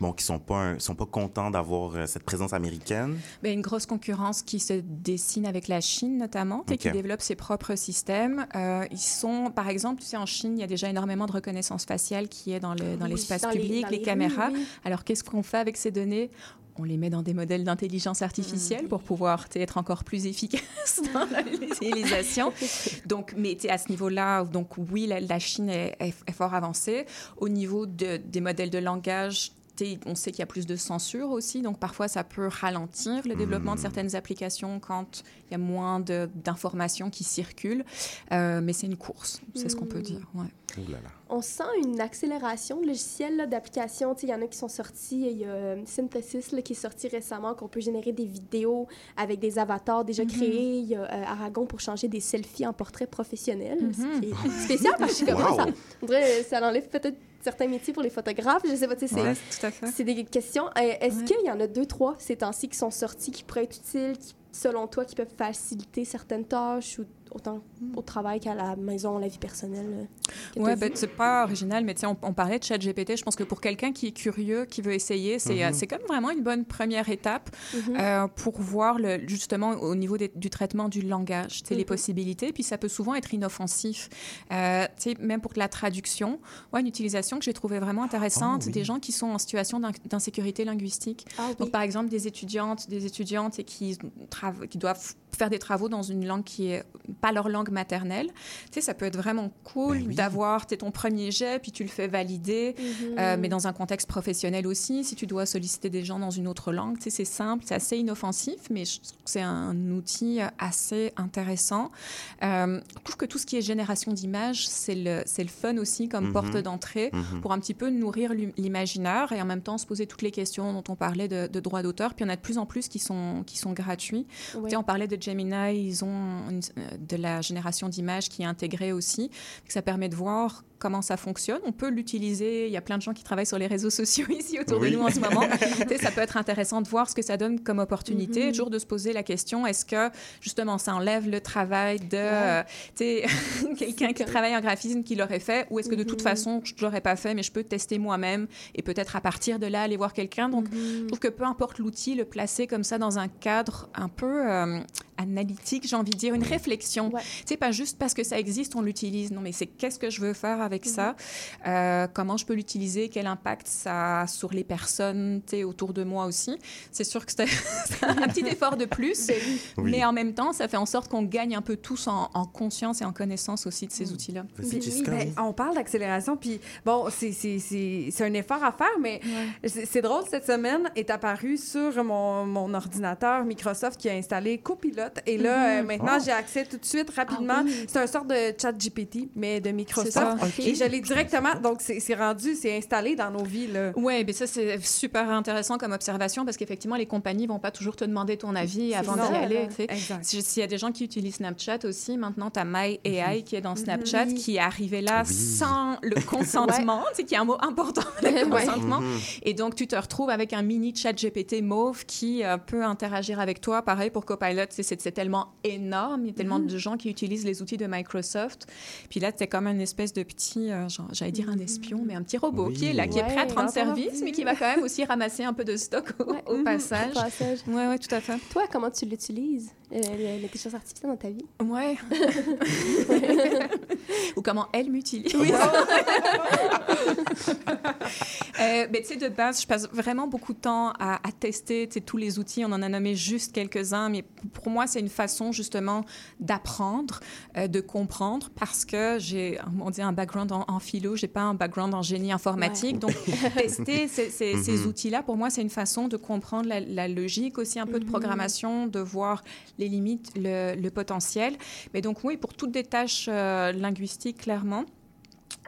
bon, qui sont pas, un- sont pas contents d'avoir euh, cette présence américaine? Ben, une grosse concurrence qui se dessine avec la Chine notamment, et qui développe ses propres systèmes. Euh, ils sont, par exemple, tu sais, en Chine, il y a déjà énormément de reconnaissance faciale qui est dans le- dans Oui, l'espace les- public, dans les, caméras. oui. Alors, qu'est-ce qu'on fait avec ces données? On les met dans des modèles d'intelligence artificielle pour pouvoir être encore plus efficace dans la- l'utilisation. Donc, mais à ce niveau-là, donc oui, la, la Chine est, est- est fort avancée. Au niveau de- des modèles de langage, on sait qu'il y a plus de censure aussi, donc parfois ça peut ralentir le développement de certaines applications quand il y a moins d'informations qui circulent. Euh, mais c'est une course, c'est ce qu'on peut Mm. dire. ouais. Ouh là là. On sent une accélération de logiciels, d'applications. Il y en a qui sont sortis. Il y a euh, Synthesis là, qui est sorti récemment, qu'on peut générer des vidéos avec des avatars déjà Mhm. créés. Il y a euh, Aragon pour changer des selfies en portrait professionnel. Ce qui est spécial parce que je suis comme Wow. ça. Dirait, ça enlève peut-être certains métiers pour les photographes. Je sais pas, tu sais, c'est- Ouais, des questions. Euh, Est-ce qu'il y en a deux, trois ces temps-ci qui sont sortis qui pourraient être utiles, qui selon toi, qui peuvent faciliter certaines tâches ou autant au travail qu'à la maison, la vie personnelle? euh, t'as ben, c'est pas original, mais tu sais, on, on parlait de ChatGPT. Je pense que pour quelqu'un qui est curieux, qui veut essayer, c'est euh, c'est comme vraiment une bonne première étape Mhm. euh, pour voir le, justement au niveau des- du traitement du langage, tu sais, les Mhm. possibilités. Puis ça peut souvent être inoffensif. Euh, tu sais, même pour de la traduction, ouais, une utilisation que j'ai trouvée vraiment intéressante, Ah, oui. des gens qui sont en situation d'in- d'insécurité linguistique. Ah, oui. Donc, par exemple, des étudiantes, des étudiantes et qui, qui doivent faire des travaux dans une langue qui est pas leur langue maternelle. Tu sais, ça peut être vraiment cool Ben d'avoir tu sais, ton premier jet, puis tu le fais valider, Mhm. euh, mais dans un contexte professionnel aussi. Si tu dois solliciter des gens dans une autre langue, tu sais, c'est simple, c'est assez inoffensif, mais je trouve que c'est un outil assez intéressant. Euh, je trouve que tout ce qui est génération d'images, c'est le, c'est le fun aussi comme Mhm. porte d'entrée Mhm. pour un petit peu nourrir l'im- l'imaginaire et en même temps se poser toutes les questions dont on parlait de, de droits d'auteur. Puis il y en a de plus en plus qui sont, qui sont gratuits. Ouais. Tu sais, on parlait de Gemini, ils ont euh, de la génération d'images qui est intégrée aussi. Ça permet de voir comment ça fonctionne. On peut l'utiliser. Il y a plein de gens qui travaillent sur les réseaux sociaux ici autour Oui. de nous en ce moment. Tu sais, ça peut être intéressant de voir ce que ça donne comme opportunité. Mhm. Toujours de se poser la question est-ce que justement ça enlève le travail de euh, quelqu'un qui travaille en graphisme qui l'aurait fait? Ou est-ce que de toute Mhm. façon je l'aurais pas fait mais je peux tester moi-même et peut-être à partir de là aller voir quelqu'un? Donc je trouve que peu importe l'outil, le placer comme ça dans un cadre un peu euh, analytique, j'ai envie de dire, une réflexion. Tu sais, pas juste parce que ça existe, on l'utilise. Non, mais c'est qu'est-ce que je veux faire avec ça? Euh, comment je peux l'utiliser? Quel impact ça a sur les personnes, autour de moi aussi? C'est sûr que c'est un petit effort de plus, Oui. mais en même temps, ça fait en sorte qu'on gagne un peu tous en, en conscience et en connaissance aussi de ces outils-là. Puis, oui, ben, on parle d'accélération, puis bon, c'est- un effort à faire, mais c'est c'est drôle, cette semaine est apparu sur mon, mon ordinateur Microsoft qui a installé Copilot, et là, Mhm. euh, maintenant, Oh. j'ai accès tout de suite, rapidement. C'est un sort de chat GPT, mais de Microsoft. ça. Et je l'ai directement, donc c'est c'est rendu, c'est installé dans nos vies. Oui, mais ça, c'est super intéressant comme observation parce qu'effectivement, les compagnies vont pas toujours te demander ton avis avant d'y aller. tu S'il y a des gens qui utilisent Snapchat aussi, maintenant, tu as My AI qui est dans Snapchat, Oui. qui est arrivé là Oui. sans le consentement, tu sais, qui est un mot important, le Ouais. consentement. Mhm. Et donc, tu te retrouves avec un mini chat GPT mauve qui euh, peut interagir avec toi. Pareil pour Copilot, tu c'est c'est tellement énorme. Il y a tellement de gens qui utilisent les outils de Microsoft. Puis là, c'est comme une espèce de petit, euh, j'allais dire un espion, mais un petit robot Oui. qui est là, qui est prêt à te rendre service, mais qui va quand même aussi ramasser un peu de stock au, au Mhm, passage. au passage. Ouais, ouais, tout à fait. Toi, comment tu l'utilises, l'intelligence artificielle dans ta vie? Ouais. Ou comment elle m'utilise. Euh, ben, tu sais, de base, je passe vraiment beaucoup de temps à, à tester tous les outils. On en a nommé juste quelques-uns, mais pour moi, c'est une façon justement d'apprendre, euh, de comprendre, parce que j'ai, on dit, un background en, en philo, j'ai pas un background en génie informatique. Ouais. Donc, tester ces, ces- ces Mhm. outils-là, pour moi, c'est une façon de comprendre la, la logique, aussi un peu de Mhm. programmation, de voir les limites, le, potentiel. Mais donc, oui, pour toutes des tâches euh, linguistiques, clairement.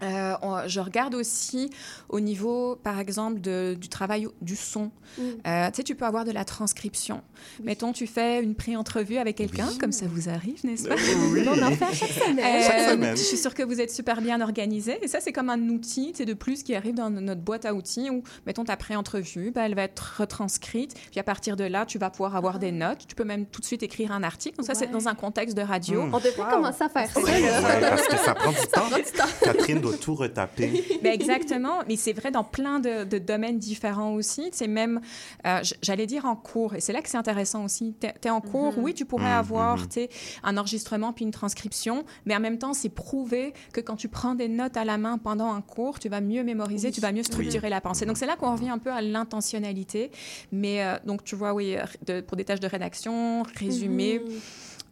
Euh, on- je regarde aussi au niveau, par exemple, de- du travail du son. Mm. Euh, tu sais, tu peux avoir de la transcription. Mettons, tu fais une pré-entrevue avec quelqu'un, comme ça vous arrive, n'est-ce pas? Euh, oui. On en fait à chaque semaine. Euh, Chaque semaine. Je suis sûre que vous êtes super bien organisé. Et ça, c'est comme un outil tu sais, de plus qui arrive dans notre boîte à outils où, mettons, ta pré-entrevue, ben, elle va être retranscrite. Puis à partir de là, tu vas pouvoir avoir des notes. Tu peux même tout de suite écrire un article. Donc ça, c'est dans un contexte de radio. On devrait commencer à faire ça. Ouais, là. parce que ça prend du temps. prend du temps. Catherine doit tout retaper. Ben, exactement, mais c'est vrai dans plein de, de domaines différents aussi. C'est même, euh, j'allais dire en cours, et c'est là que c'est intéressant aussi. Tu es, en cours, oui, tu pourrais avoir mhm. tu sais, un enregistrement puis une transcription, mais en même temps, c'est prouvé que quand tu prends des notes à la main pendant un cours, tu vas mieux mémoriser, tu vas mieux structurer Oui. la pensée. Donc c'est là qu'on revient un peu à l'intentionnalité. Mais euh, donc tu vois, oui, de- pour des tâches de rédaction, résumé, Mhm.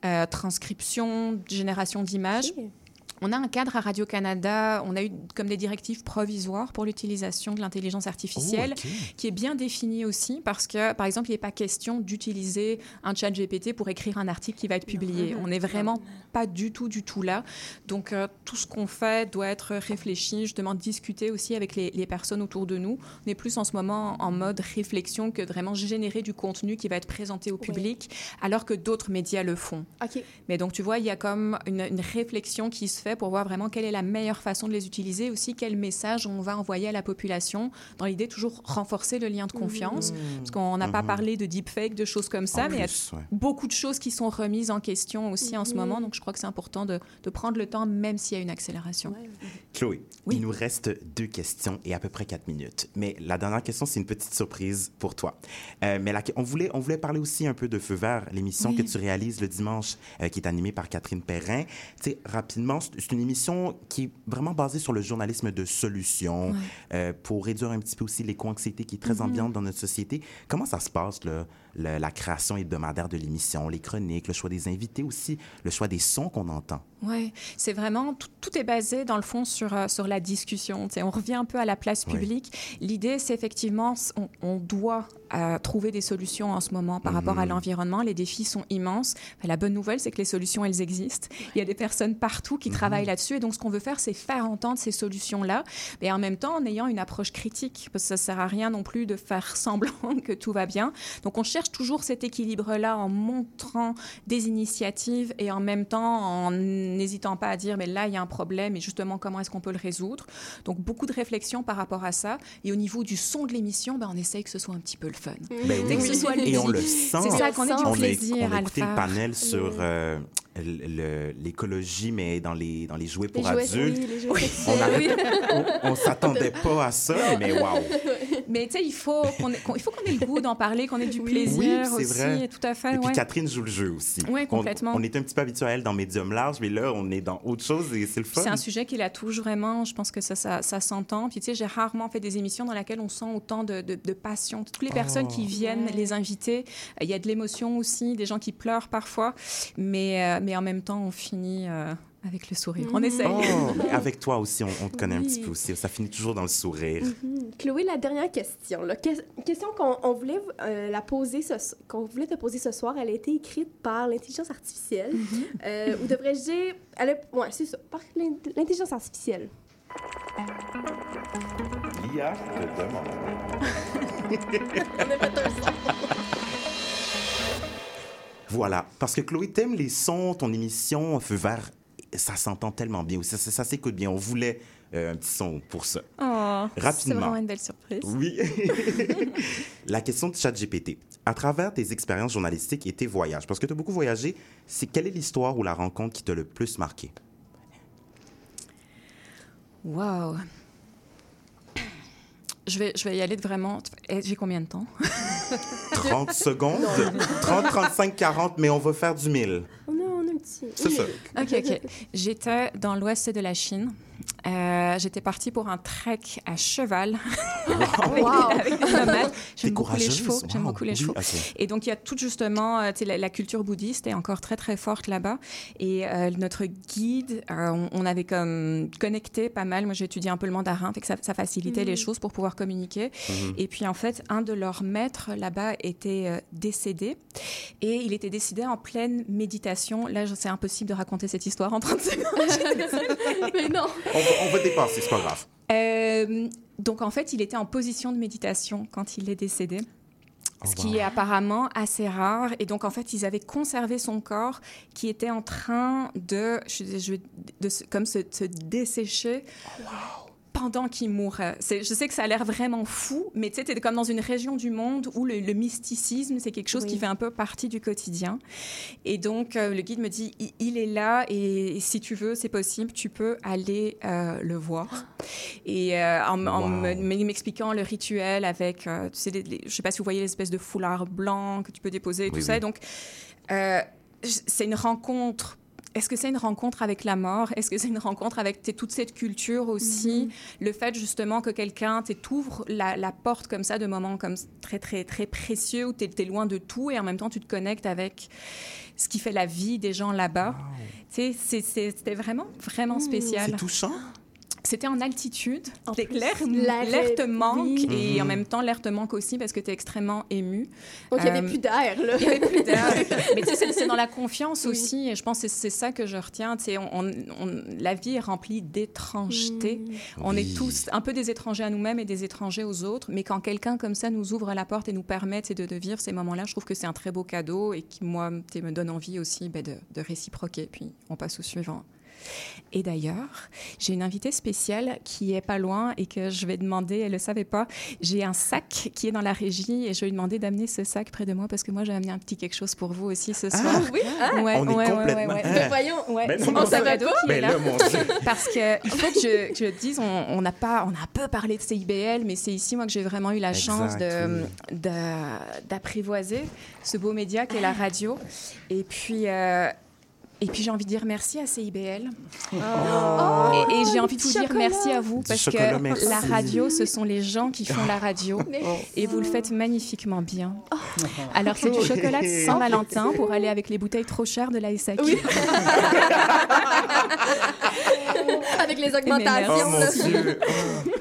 euh, transcription, génération d'images. On a un cadre à Radio-Canada, on a eu comme des directives provisoires pour l'utilisation de l'intelligence artificielle, Oh, qui est bien définie aussi parce que, par exemple, il n'est pas question d'utiliser un chat GPT pour écrire un article qui va être publié. On n'est vraiment pas du tout, du tout là. Donc, euh, tout ce qu'on fait doit être réfléchi, justement, discuter aussi avec les, les personnes autour de nous. On est plus en ce moment en mode réflexion que vraiment générer du contenu qui va être présenté au public, alors que d'autres médias le font. Mais donc, tu vois, il y a comme une, une réflexion qui se fait fait pour voir vraiment quelle est la meilleure façon de les utiliser, aussi quel message on va envoyer à la population, dans l'idée toujours renforcer le lien de confiance, parce qu'on n'a pas Mhm. parlé de deepfake, de choses comme ça, En mais il y a ouais. beaucoup de choses qui sont remises en question aussi en ce Mhm. moment, donc je crois que c'est important de, de prendre le temps, même s'il y a une accélération. Chloé, il nous reste deux questions et à peu près quatre minutes. Mais la dernière question, c'est une petite surprise pour toi. Euh, mais la- on, voulait, on voulait parler aussi un peu de Feu vert, l'émission Oui. que tu réalises le dimanche, euh, qui est animée par Catherine Perrin. Tu sais, rapidement, c'est une émission qui est vraiment basée sur le journalisme de solution Ouais. euh, pour réduire un petit peu aussi l'éco-anxiété qui est très Mhm. ambiante dans notre société. Comment ça se passe, là, le- la création hebdomadaire de l'émission, les chroniques, le choix des invités aussi, le choix des sons qu'on entend? Oui, c'est vraiment, tout, tout est basé dans le fond sur, euh, sur la discussion. On revient un peu à la place Oui. publique. L'idée, c'est effectivement, on, on doit euh, trouver des solutions en ce moment par rapport à Mhm. l'environnement. Les défis sont immenses. Enfin, la bonne nouvelle, c'est que les solutions, elles existent. Il y a des personnes partout qui travaillent là-dessus. Et donc, ce qu'on veut faire, c'est faire entendre ces solutions-là, et en même temps en ayant une approche critique, parce que ça sert à rien non plus de faire semblant que tout va bien. Donc, on cherche toujours cet équilibre-là en montrant des initiatives et en même temps en n'hésitant pas à dire, mais là, il y a un problème et justement, comment est-ce qu'on peut le résoudre? Donc, beaucoup de réflexion par rapport à ça. Et au niveau du son de l'émission, ben, on essaye que ce soit un petit peu le fun. Ben que ce soit Et on le sent. C'est ça, qu'on du on plaisir a, on a écouté le panel sur euh, l'écologie, mais dans les, dans les jouets pour jouets, adultes. oui, les jouets on arrête- oui. on, on s'attendait pas à ça, mais waouh! Mais tu sais, il faut qu'on il faut qu'on ait le goût d'en parler, qu'on ait du plaisir Oui, c'est aussi. vrai. Tout à fait, Et puis. Catherine joue le jeu aussi. Oui, On- complètement. On, est un petit peu habitué à elle dans Médium Large, mais là, on est dans autre chose et c'est le fun. C'est un sujet qui la touche vraiment. Je pense que ça, ça, ça s'entend. Puis, tu sais, j'ai rarement fait des émissions dans lesquelles on sent autant de, de, de passion. Toutes les personnes Oh. qui viennent, les invités, il y a de l'émotion aussi, des gens qui pleurent parfois. Mais, euh, mais en même temps, on finit euh, avec le sourire. On essaye. Oh, mais avec toi aussi, on, on te connaît un petit peu aussi. Ça finit toujours dans le sourire. Mhm. Chloé, la dernière question. là. Que- question qu'on on voulait euh, la poser ce, qu'on voulait te poser ce soir, elle a été écrite par l'intelligence artificielle. Euh, ou devrais-je dire... Elle a- ouais, c'est ça, par l'in- l'intelligence artificielle. L'IA te demande. Voilà, parce que Chloé, t'aimes les sons, ton émission Feu vert, ça s'entend tellement bien ça, ça s'écoute bien. On voulait euh, un petit son pour ça. Oh, C'est vraiment une belle surprise. Oui. La question de ChatGPT. À travers tes expériences journalistiques et tes voyages, parce que tu as beaucoup voyagé, c'est quelle est l'histoire ou la rencontre qui t'a le plus marqué? Wow. Je vais, je vais y aller de vraiment. Eh, J'ai combien de temps? 30 secondes? 30, 35, 40, mais on va faire du 1000. On a, on un petit... C'est ça. Ok, ok. J'étais dans l'ouest de la Chine. Euh, J'étais partie pour un trek à cheval avec, Wow. avec des nomades. T'es J'aime beaucoup les chevaux. J'aime beaucoup les Oui, chevaux. Et donc il y a tout justement, euh, la, la culture bouddhiste est encore très très forte là-bas. Et euh, notre guide, euh, on, on avait comme connecté pas mal. Moi j'ai étudié un peu le mandarin, fait que ça, ça facilitait Mhm. les choses pour pouvoir communiquer. Mhm. Et puis en fait, un de leurs maîtres là-bas était décédé. Et il était décédé en pleine méditation. Là, c'est impossible de raconter cette histoire en 30 secondes. Mais non. On on va dépasser, c'est pas grave. Euh, donc en fait, il était en position de méditation quand il est décédé. Oh, Ce qui est apparemment assez rare. Et donc, en fait, ils avaient conservé son corps qui était en train de, je, je- de se- comme se, se dessécher pendant qu'il mourait. C'est- Je sais que ça a l'air vraiment fou, mais tu sais, t'es comme dans une région du monde où le, le mysticisme, c'est quelque chose qui fait un peu partie du quotidien. Et donc, euh, le guide me dit, il, il est là et, si tu veux, c'est possible, tu peux aller euh, le voir. Et euh, en, en me- m'expliquant le rituel avec, euh, tu sais, les- les- je sais pas si vous voyez l'espèce de foulard blanc que tu peux déposer et tout Oui, ça. Et donc, euh, c'est une rencontre. Est-ce que c'est une rencontre avec la mort? Est-ce que c'est une rencontre avec toute cette culture aussi? Le fait justement que quelqu'un t'ouvre la, la porte comme ça de moments comme très très très précieux où tu es, loin de tout et en même temps tu te connectes avec ce qui fait la vie des gens là-bas. Tu sais, c'est- c'est- C'était vraiment vraiment spécial. C'est touchant. C'était en altitude. L'air te manque oui. et en même temps l'air te manque aussi parce que tu es extrêmement ému. Donc, il n'y avait Euh, plus d'air, il avait plus d'air. Mais tu sais, c'est- dans la confiance aussi. Et je pense que c'est ça que je retiens. Tu sais, on, on- on- la vie est remplie d'étrangeté. On est tous un peu des étrangers à nous-mêmes et des étrangers aux autres. Mais quand quelqu'un comme ça nous ouvre la porte et nous permet de, de vivre ces moments-là, je trouve que c'est un très beau cadeau et qui, moi, me donne envie aussi ben, de, de réciproquer. Puis on passe au suivant. Et d'ailleurs, j'ai une invitée spéciale qui est pas loin et que je vais demander, elle le savait pas, j'ai un sac qui est dans la régie et je vais lui demander d'amener ce sac près de moi parce que moi j'ai amené un petit quelque chose pour vous aussi ce soir. Ah oui, ah. ouais, On est ouais, ouais, complètement- ouais. Mais voyons, Ouais, c'est mon qui est là. Parce que il faut que je, que je dise, on, on a pas, on a un peu parlé de CIBL, mais c'est ici moi que j'ai vraiment eu la chance de, oui. de- d'apprivoiser ce beau média qu'est la radio. Et puis. euh, et puis j'ai envie de dire merci à CIBL. Oh, et et j'ai envie de vous dire merci à vous parce chocolat, que merci. la radio, ce sont les gens qui font la radio et vous le faites magnifiquement bien. Alors c'est du chocolat de Saint-Valentin pour aller avec les bouteilles trop chères de la SAQ. Avec les Oh augmentations. mon là. Dieu!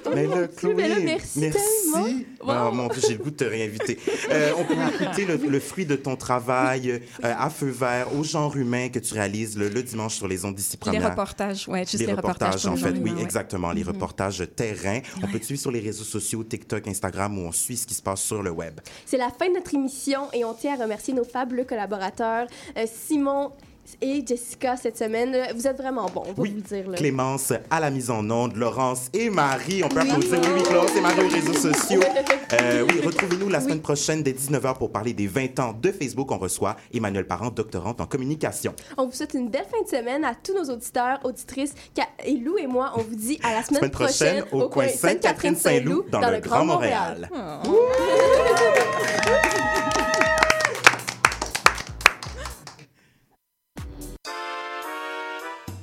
Oh. Mais là, Chloé, mais là, merci tellement. Oh mon Dieu, j'ai le goût de te réinviter. Euh, on peut écouter le, le fruit de ton travail euh, à feu vert, au genre humain que tu réalises le, le dimanche sur les ondes d'ici Les première. reportages, ouais, juste les, les reportages. en fait, oui, ouais. exactement. Les Mhm. reportages terrain. On peut te suivre sur les réseaux sociaux, TikTok, Instagram, où on suit ce qui se passe sur le web. C'est la fin de notre émission et on tient à remercier nos fabuleux collaborateurs, euh, Simon et Jessica, cette semaine. Vous êtes vraiment bons, on va vous dire. Là. Clémence à la mise en onde, Laurence et Marie. On peut applaudir oui, oui, Claude et Marie aux réseaux sociaux. Euh, oui, retrouvez-nous la semaine prochaine dès 19h pour parler des 20 ans de Facebook. On reçoit Emmanuel Parent, doctorante en communication. On vous souhaite une belle fin de semaine à tous nos auditeurs, auditrices. Et Lou et moi, on vous dit à la semaine, Semaine prochaine au coin Sainte-Catherine-Saint-Loup dans le Grand Montréal.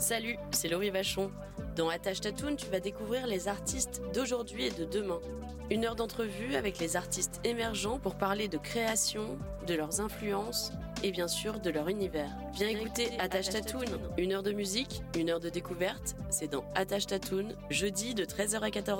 Salut, c'est Laurie Vachon. Dans Attache Tatoune, tu vas découvrir les artistes d'aujourd'hui et de demain. Une heure d'entrevue avec les artistes émergents pour parler de création, de leurs influences et bien sûr de leur univers. Viens écouter Attache Tatoune. Une heure de musique, une heure de découverte, c'est dans Attache Tatoune, jeudi de 13h à 14h.